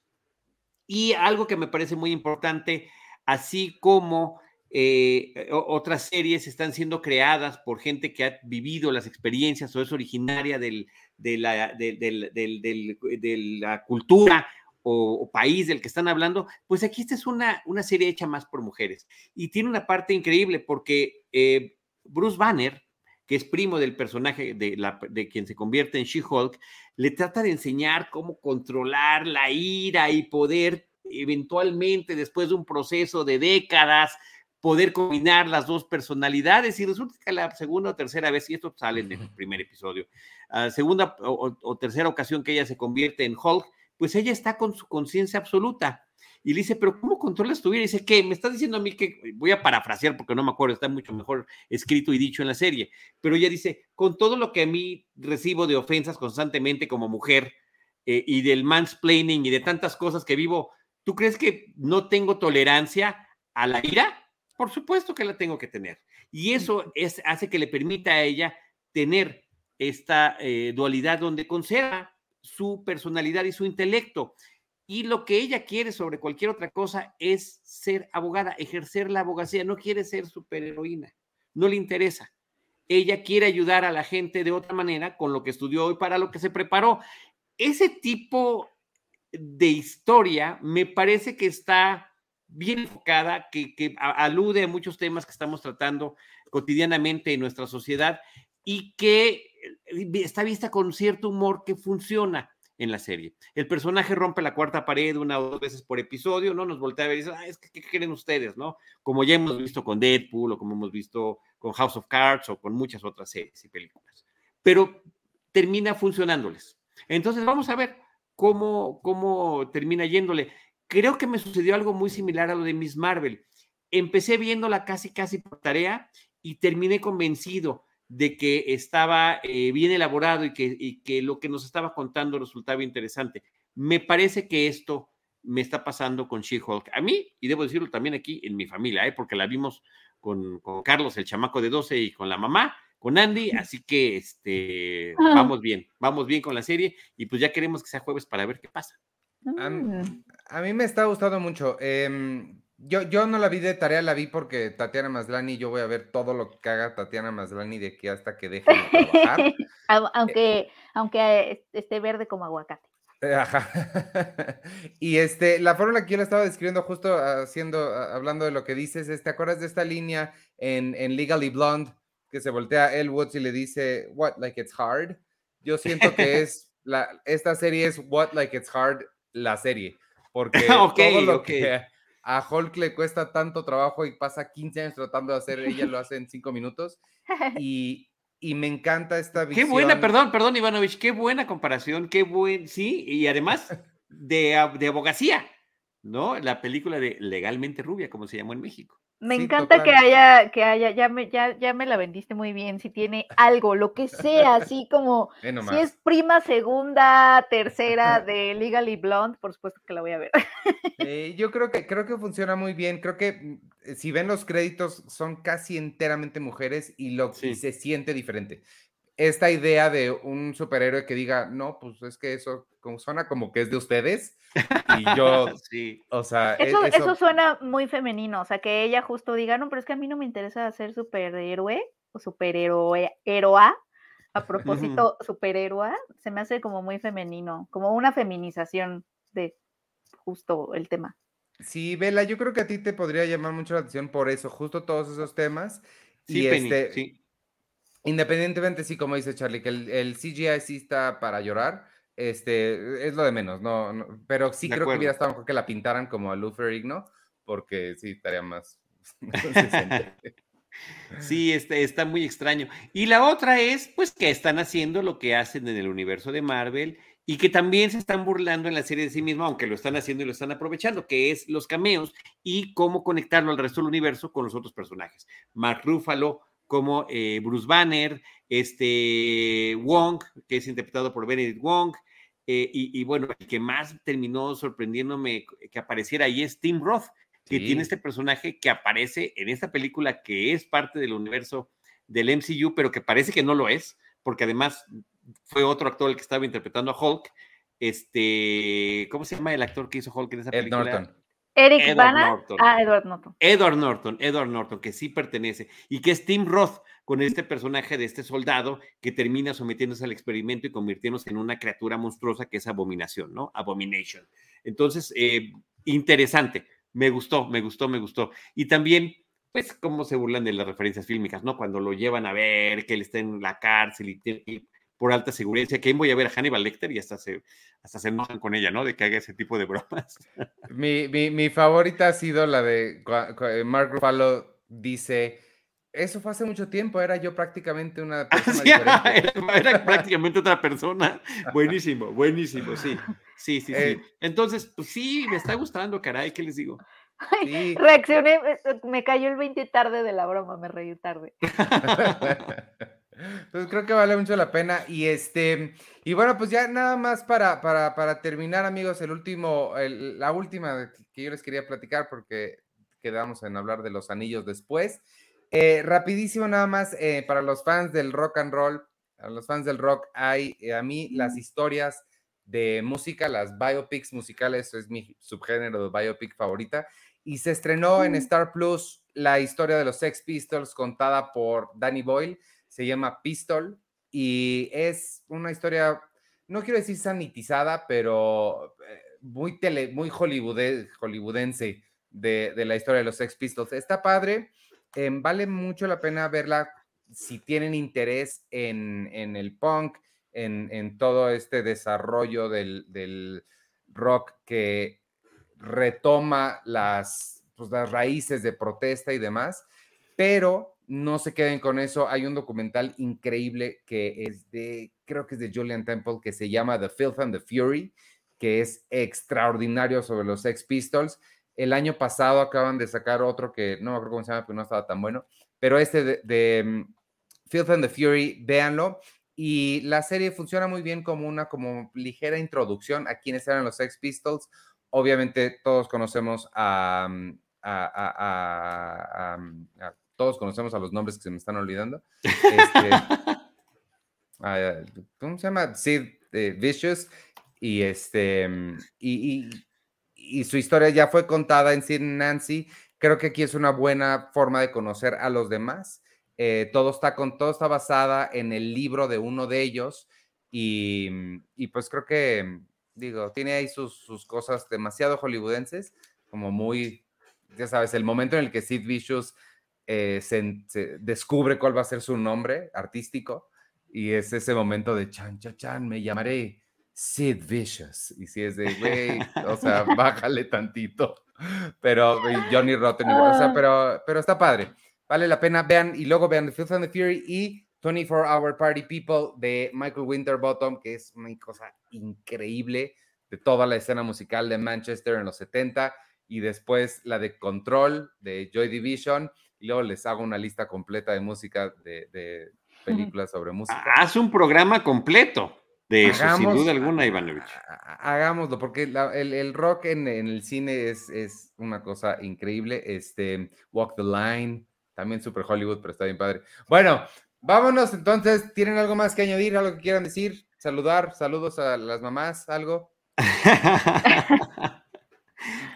Y algo que me parece muy importante, así como eh, otras series están siendo creadas por gente que ha vivido las experiencias o es originaria del, de, la, de, la cultura o, país del que están hablando, pues aquí esta es una, una serie hecha más por mujeres. Y tiene una parte increíble porque eh, Bruce Banner, que es primo del personaje de, la, de quien se convierte en She-Hulk, le trata de enseñar cómo controlar la ira y poder eventualmente, después de un proceso de décadas, poder combinar las dos personalidades y resulta que la segunda o tercera vez, y esto sale en el primer episodio, uh, segunda o, o, tercera ocasión que ella se convierte en Hulk, pues ella está con su conciencia absoluta. Y le dice, pero ¿cómo controlas tu vida? Y dice, ¿qué? Me estás diciendo a mí que, voy a parafrasear porque no me acuerdo, está mucho mejor escrito y dicho en la serie, pero ella dice, con todo lo que a mí recibo de ofensas constantemente como mujer eh, y del mansplaining y de tantas cosas que vivo, ¿tú crees que no tengo tolerancia a la ira? Por supuesto que la tengo que tener. Y eso es, hace que le permita a ella tener esta eh, dualidad donde conserva su personalidad y su intelecto. Y lo que ella quiere sobre cualquier otra cosa es ser abogada, ejercer la abogacía. No quiere ser superheroína, no le interesa. Ella quiere ayudar a la gente de otra manera con lo que estudió hoy para lo que se preparó. Ese tipo de historia me parece que está bien enfocada, que, que alude a muchos temas que estamos tratando cotidianamente en nuestra sociedad y que eh, está vista con cierto humor que funciona en la serie. El personaje rompe la cuarta pared una o dos veces por episodio, ¿no? Nos voltea a ver y dice, ah, es que, ¿qué creen ustedes, no? Como ya hemos visto con Deadpool o como hemos visto con House of Cards o con muchas otras series y películas. Pero termina funcionándoles. Entonces vamos a ver cómo, cómo termina yéndole creo que me sucedió algo muy similar a lo de Miss Marvel. Empecé viéndola casi, casi por tarea y terminé convencido de que estaba eh, bien elaborado y que, y que lo que nos estaba contando resultaba interesante. Me parece que esto me está pasando con She-Hulk. A mí, y debo decirlo también aquí en mi familia, ¿eh? porque la vimos con, con, Carlos, el chamaco de 12, y con la mamá, con Andy, así que este, vamos bien, vamos bien con la serie y pues ya queremos que sea jueves para ver qué pasa. A, mm. a, mí me está gustando mucho. Eh, yo, yo no la vi de tarea, la vi porque Tatiana Maslani, yo voy a ver todo lo que haga Tatiana Maslani de aquí hasta que deje de trabajar. aunque, eh, aunque esté verde como aguacate. Eh, ajá. y este, la forma en la que yo la estaba describiendo, justo haciendo, hablando de lo que dices, ¿te acuerdas de esta línea en, en Legally Blonde que se voltea a Elle Woods y le dice, What, like it's hard? Yo siento que es, la, esta serie es What, like it's hard la serie, porque todo lo que a Hulk le cuesta tanto trabajo y pasa 15 años tratando de hacer, ella lo hace en 5 minutos. Y, y, me encanta esta visión. Qué buena, perdón, perdón, Ivanovich, qué buena comparación, qué buen, sí, y además de, de abogacía, ¿no? La película de Legalmente Rubia, como se llamó en México. Me encanta que haya, que haya, ya me, ya, ya me la vendiste muy bien, si tiene algo, lo que sea, así como si es prima, segunda, tercera de Legally Blonde, por supuesto que la voy a ver. Eh, yo creo que, creo que funciona muy bien, creo que mm, eh, si ven los créditos son casi enteramente mujeres y lo sí. se siente diferente esta idea de un superhéroe que diga, no, pues es que eso como suena como que es de ustedes. Y yo, sí. o sea, e, eso, eso... eso, suena muy femenino, o sea, que ella justo diga, no, pero es que a mí no me interesa ser superhéroe o superhéroe, héroa. A propósito, superhéroe, se me hace como muy femenino, como una feminización de justo el tema. Sí, Vela, yo creo que a ti te podría llamar mucho la atención por eso, justo todos esos temas. Sí, y Penny, este, sí Independientemente, sí, como dice Charlie, que el, el, CGI sí está para llorar, este, es lo de menos, no, no pero sí de creo acuerdo. que hubiera estado mejor que la pintaran como a Lou Ferrigno, porque sí, estaría más... sí, este, está muy extraño. Y la otra es, pues, que están haciendo lo que hacen en el universo de Marvel y que también se están burlando en la serie de sí mismo, aunque lo están haciendo y lo están aprovechando, que es los cameos y cómo conectarlo al resto del universo con los otros personajes. Mark Ruffalo, como eh, Bruce Banner, este Wong, que es interpretado por Benedict Wong, eh, y, y, bueno, el que más terminó sorprendiéndome que apareciera ahí es Tim Roth, que sí. tiene este personaje que aparece en esta película que es parte del universo del MCU, pero que parece que no lo es, porque además fue otro actor el que estaba interpretando a Hulk. Este, ¿cómo se llama el actor que hizo Hulk en esa Ed película? Norton. Eric Edward Bana. Norton. Ah, Edward Norton. Edward Norton, Edward Norton, que sí pertenece, y que es Tim Roth, con este personaje de este soldado que termina sometiéndose al experimento y convirtiéndose en una criatura monstruosa que es Abominación, ¿no? Abomination. Entonces, eh, interesante, me gustó, me gustó, me gustó. Y también, pues, cómo se burlan de las referencias fílmicas, ¿no? Cuando lo llevan a ver, que él está en la cárcel y, y por alta seguridad. que ahí voy a ver a Hannibal Lecter y hasta se, hasta se enojan con ella, ¿no? De que haga ese tipo de bromas. Mi, mi, mi favorita ha sido la de Mark Ruffalo dice, eso fue hace mucho tiempo, era yo prácticamente una persona diferente. Era, prácticamente otra persona. Buenísimo, buenísimo, sí. Sí, sí, sí. Eh, Entonces, pues sí, me está gustando, caray, ¿qué les digo? Reaccioné, eh, eh, me cayó el 20 tarde de la broma, me reí tarde. Pues creo que vale mucho la pena. Y este, y bueno, pues ya nada más para, para, para terminar, amigos, el último, la última que yo les quería platicar, porque quedamos en hablar de los anillos después. Eh, rapidísimo nada más, eh, para los fans del rock and roll, a los fans del rock, hay eh, a mí las historias de música, las biopics musicales, es mi subgénero de biopic favorita, y se estrenó en Star Plus la historia de los Sex Pistols contada por Danny Boyle, se llama Pistol, y es una historia, no quiero decir sanitizada, pero muy, tele, muy hollywoodense de, de la historia de los Sex Pistols. Está padre Em, vale mucho la pena verla si tienen interés en, el punk, en, todo este desarrollo del, rock que retoma las, pues, las raíces de protesta y demás, pero no se queden con eso. Hay un documental increíble que es de, creo que es de Julian Temple, que se llama The Filth and the Fury, que es extraordinario sobre los Sex Pistols el año pasado acaban de sacar otro que no me acuerdo cómo se llama, pero no estaba tan bueno. Pero este de, de mm, Filth and the Fury, véanlo. Y la serie funciona muy bien como una como ligera introducción a quienes eran los Sex Pistols. Obviamente todos conocemos a, mm, mm, todos conocemos a los nombres que se me están olvidando. Este, ¿Cómo se llama? Sid eh, Vicious. Y este y, y su historia ya fue contada en Sid Nancy. Creo que aquí es una buena forma de conocer a los demás. Eh, todo, está con, todo está basada en el libro de uno de ellos y, y pues creo que, digo, tiene ahí sus, sus, cosas demasiado hollywoodenses, como muy, ya sabes, el momento en el que Sid Vicious eh, se, se, descubre cuál va a ser su nombre artístico y es ese momento de chan, chan, chan, me llamaré Sid Vicious. Y si es de, güey, o sea, bájale tantito. Pero Johnny Rotten, o sea, ah. pero, pero está padre. Vale la pena, vean y luego vean The Filth and the Fury y 24 Hour Party People de Michael Winterbottom, que es una cosa increíble de toda la escena musical de Manchester en los 70 y después la de Control de Joy Division y luego les hago una lista completa de música de, de películas sobre música. Haz un programa completo. De eso, sin duda alguna, Ivanovich. Hagámoslo, porque el, rock en, el cine es, es, una cosa increíble. Este, Walk the Line, también super Hollywood, pero está bien padre. Bueno, vámonos entonces. ¿Tienen algo más que añadir, algo que quieran decir? Saludar, saludos a las mamás, algo.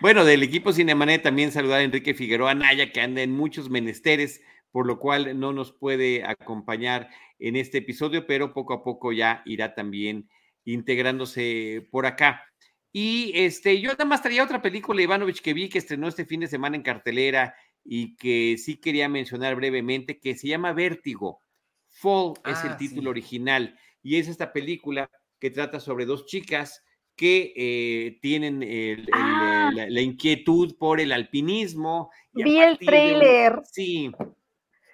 bueno, del equipo Cinemanet también saludar a Enrique Figueroa Naya, que anda en muchos menesteres, por lo cual no nos puede acompañar en este episodio, pero poco a poco ya irá también integrándose por acá. Y este, yo nada más traía otra película, Ivanovich, que vi que estrenó este fin de semana en cartelera y que sí quería mencionar brevemente, que se llama Vértigo. Fall es el ah, título original y es esta película que trata sobre dos chicas que eh, tienen ah. la, inquietud por el alpinismo. vi el trailer. sí,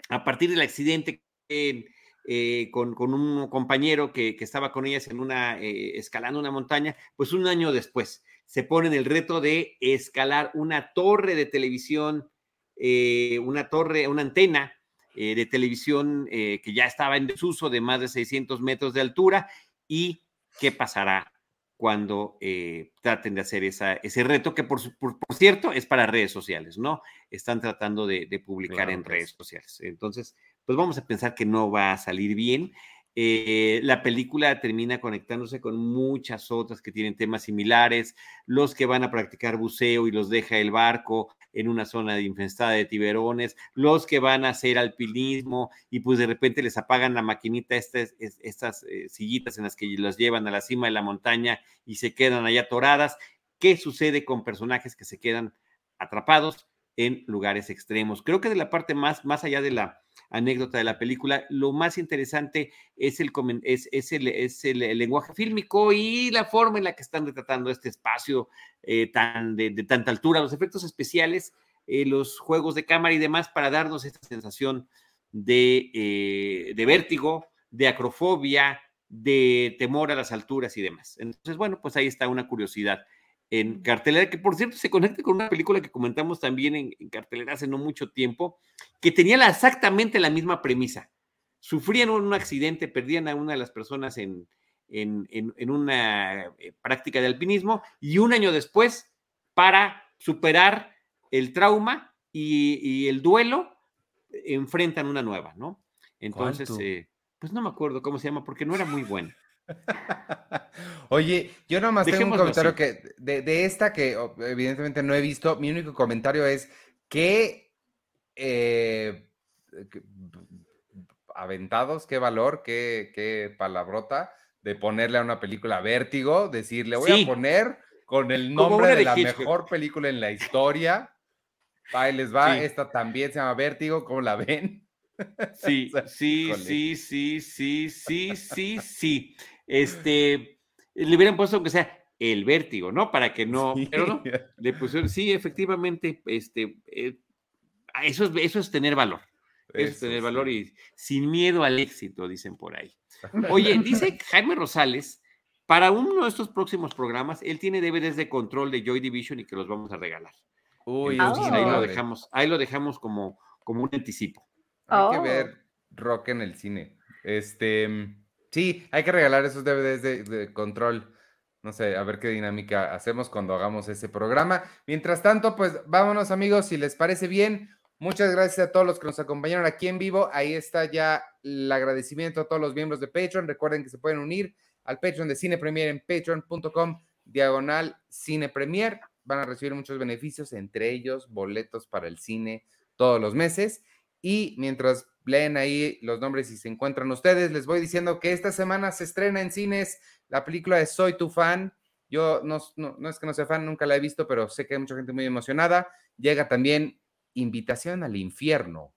a partir del accidente en eh, con, un compañero que, estaba con ellas en una, eh, escalando una montaña, pues un año después se ponen el reto de escalar una torre de televisión, una torre, una antena de televisión que ya estaba en desuso de más de 600 metros de altura y qué pasará cuando traten de hacer esa, ese reto, que por, por, cierto es para redes sociales, ¿no? Están tratando de, publicar en redes sociales. Entonces, pues vamos a pensar que no va a salir bien. Eh, la película termina conectándose con muchas otras que tienen temas similares, los que van a practicar buceo y los deja el barco en una zona infestada de tiburones, los que van a hacer alpinismo y pues de repente les apagan la maquinita, estas, estas eh, sillitas en las que los llevan a la cima de la montaña y se quedan allá atoradas. ¿Qué sucede con personajes que se quedan atrapados en lugares extremos? Creo que de la parte más, más allá de la anécdota de la película. Lo más interesante es el, lenguaje fílmico y la forma en la que están retratando este espacio eh, tan, de, tanta altura, los efectos especiales, eh, los juegos de cámara y demás para darnos esta sensación de, eh, de vértigo, de acrofobia, de temor a las alturas y demás. Entonces, bueno, pues ahí está una curiosidad en cartelera, que por cierto se conecta con una película que comentamos también en, cartelera hace no mucho tiempo, que tenía exactamente la misma premisa. Sufrían un accidente, perdían a una de las personas en, en, una eh, práctica de alpinismo y un año después, para superar el trauma y, el duelo, enfrentan una nueva, ¿no? Entonces, eh, pues no me acuerdo cómo se llama porque no era muy buena. Oye, yo nomás tengo un comentario que de, esta que evidentemente no he visto. Mi único comentario es que, eh, aventados, qué valor, qué, qué, palabrota de ponerle a una película vértigo, decirle voy a poner con el nombre de, la mejor película en la historia. Ahí les va, esta también se llama Vértigo, ¿cómo la ven? Sí, sí, sí, sí, sí, sí, sí, sí. Este, le hubieran puesto aunque sea el vértigo, ¿no? Para que no, pero no, le pusieron, sí, efectivamente, este, eh, eso, es, eso es tener valor. Eso, es tener valor y sin miedo al éxito, dicen por ahí. Oye, dice Jaime Rosales, para uno de estos próximos programas, él tiene DVDs de control de Joy Division y que los vamos a regalar. Uy, ahí lo dejamos, ahí lo dejamos como, como un anticipo. Hay que oh. ver rock en el cine. Este, Sí, hay que regalar esos DVDs de, control. No sé, a ver qué dinámica hacemos cuando hagamos ese programa. Mientras tanto, pues vámonos amigos, si les parece bien. Muchas gracias a todos los que nos acompañaron aquí en vivo. Ahí está ya el agradecimiento a todos los miembros de Patreon. Recuerden que se pueden unir al Patreon de Cine Premier en patreon.com diagonal Cine Premier. Van a recibir muchos beneficios, entre ellos boletos para el cine todos los meses. Y mientras leen ahí los nombres y se encuentran ustedes, les voy diciendo que esta semana se estrena en cines la película de Soy tu fan. Yo no, no, es que no sea fan, nunca la he visto, pero sé que hay mucha gente muy emocionada. Llega también Invitación al Infierno.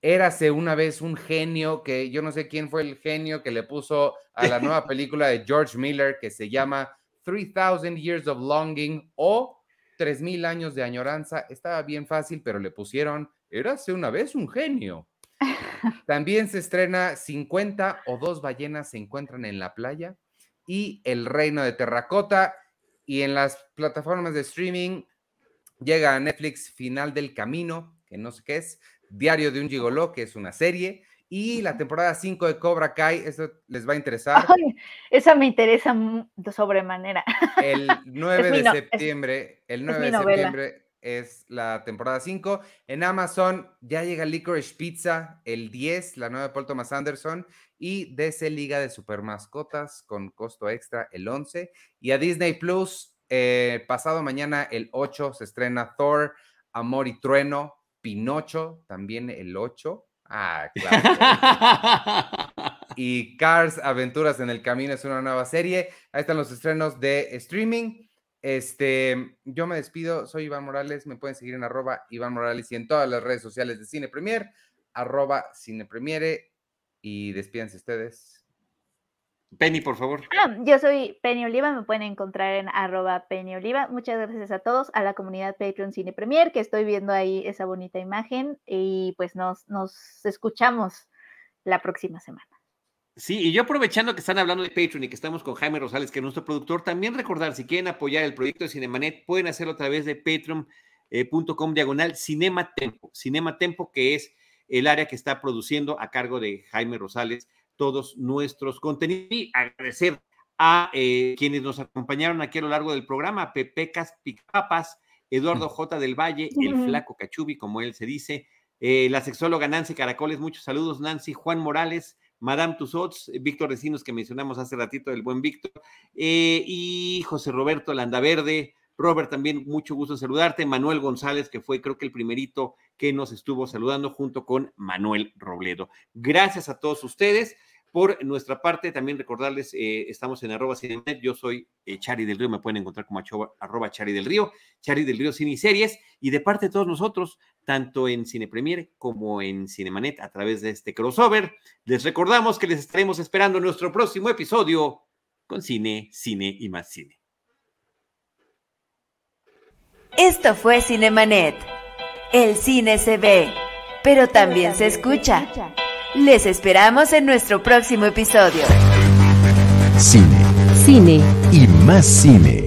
Érase una vez un genio que yo no sé quién fue el genio que le puso a la nueva película de George Miller que se llama 3000 Years of Longing o 3000 años de añoranza. Estaba bien fácil, pero le pusieron Érase una vez un genio. También se estrena 50 o dos ballenas se encuentran en la playa y El Reino de Terracota. Y en las plataformas de streaming llega a Netflix Final del Camino, que no sé qué es, Diario de un Gigoló, que es una serie, y la temporada 5 de Cobra Kai, eso les va a interesar. esa me interesa de sobremanera. El 9 de septiembre, el 9 de septiembre es la temporada 5. En Amazon ya llega Licorice Pizza el 10, la nueva de Paul Thomas Anderson, y DC Liga de Super Mascotas con costo extra el 11. Y a Disney Plus, eh, pasado mañana el 8 se estrena Thor, Amor y Trueno, Pinocho, también el 8. Ah, claro. y Cars, Aventuras en el Camino es una nueva serie. Ahí están los estrenos de streaming. Este, yo me despido, soy Iván Morales, me pueden seguir en arroba Iván Morales y en todas las redes sociales de Cine Premier, arroba Cine Premiere, y despídense ustedes. Penny, por favor. Ah, yo soy Penny Oliva, me pueden encontrar en arroba Penny Oliva. Muchas gracias a todos, a la comunidad Patreon Cine Premier, que estoy viendo ahí esa bonita imagen, y pues nos, nos escuchamos la próxima semana. Sí, y yo aprovechando que están hablando de Patreon y que estamos con Jaime Rosales, que es nuestro productor, también recordar, si quieren apoyar el proyecto de Cinemanet, pueden hacerlo a través de patreon.com diagonal Cinema Tempo. Cinema Tempo, que es el área que está produciendo a cargo de Jaime Rosales todos nuestros contenidos. Y agradecer a eh, quienes nos acompañaron aquí a lo largo del programa, Pepecas Picapas, Eduardo J. del Valle, el flaco Cachubi, como él se dice, eh, la sexóloga Nancy Caracoles, muchos saludos, Nancy, Juan Morales, Madame Tussauds, Víctor Recinos, que mencionamos hace ratito, el buen Víctor, eh, y José Roberto Landaverde. Robert, también mucho gusto en saludarte. Manuel González, que fue creo que el primerito que nos estuvo saludando junto con Manuel Robledo. Gracias a todos ustedes. Por nuestra parte, también recordarles, eh, estamos en arroba yo soy eh, Chari del Río, me pueden encontrar como arroba Chari del Río, Chari del Río Cine Series, y de parte de todos nosotros, tanto en Cine Premier como en Cinemanet, a través de este crossover, les recordamos que les estaremos esperando en nuestro próximo episodio con Cine, Cine y más Cine. Esto fue Cinemanet. El cine se ve, pero también se escucha. Les esperamos en nuestro próximo episodio. Cine. Cine. Y más cine.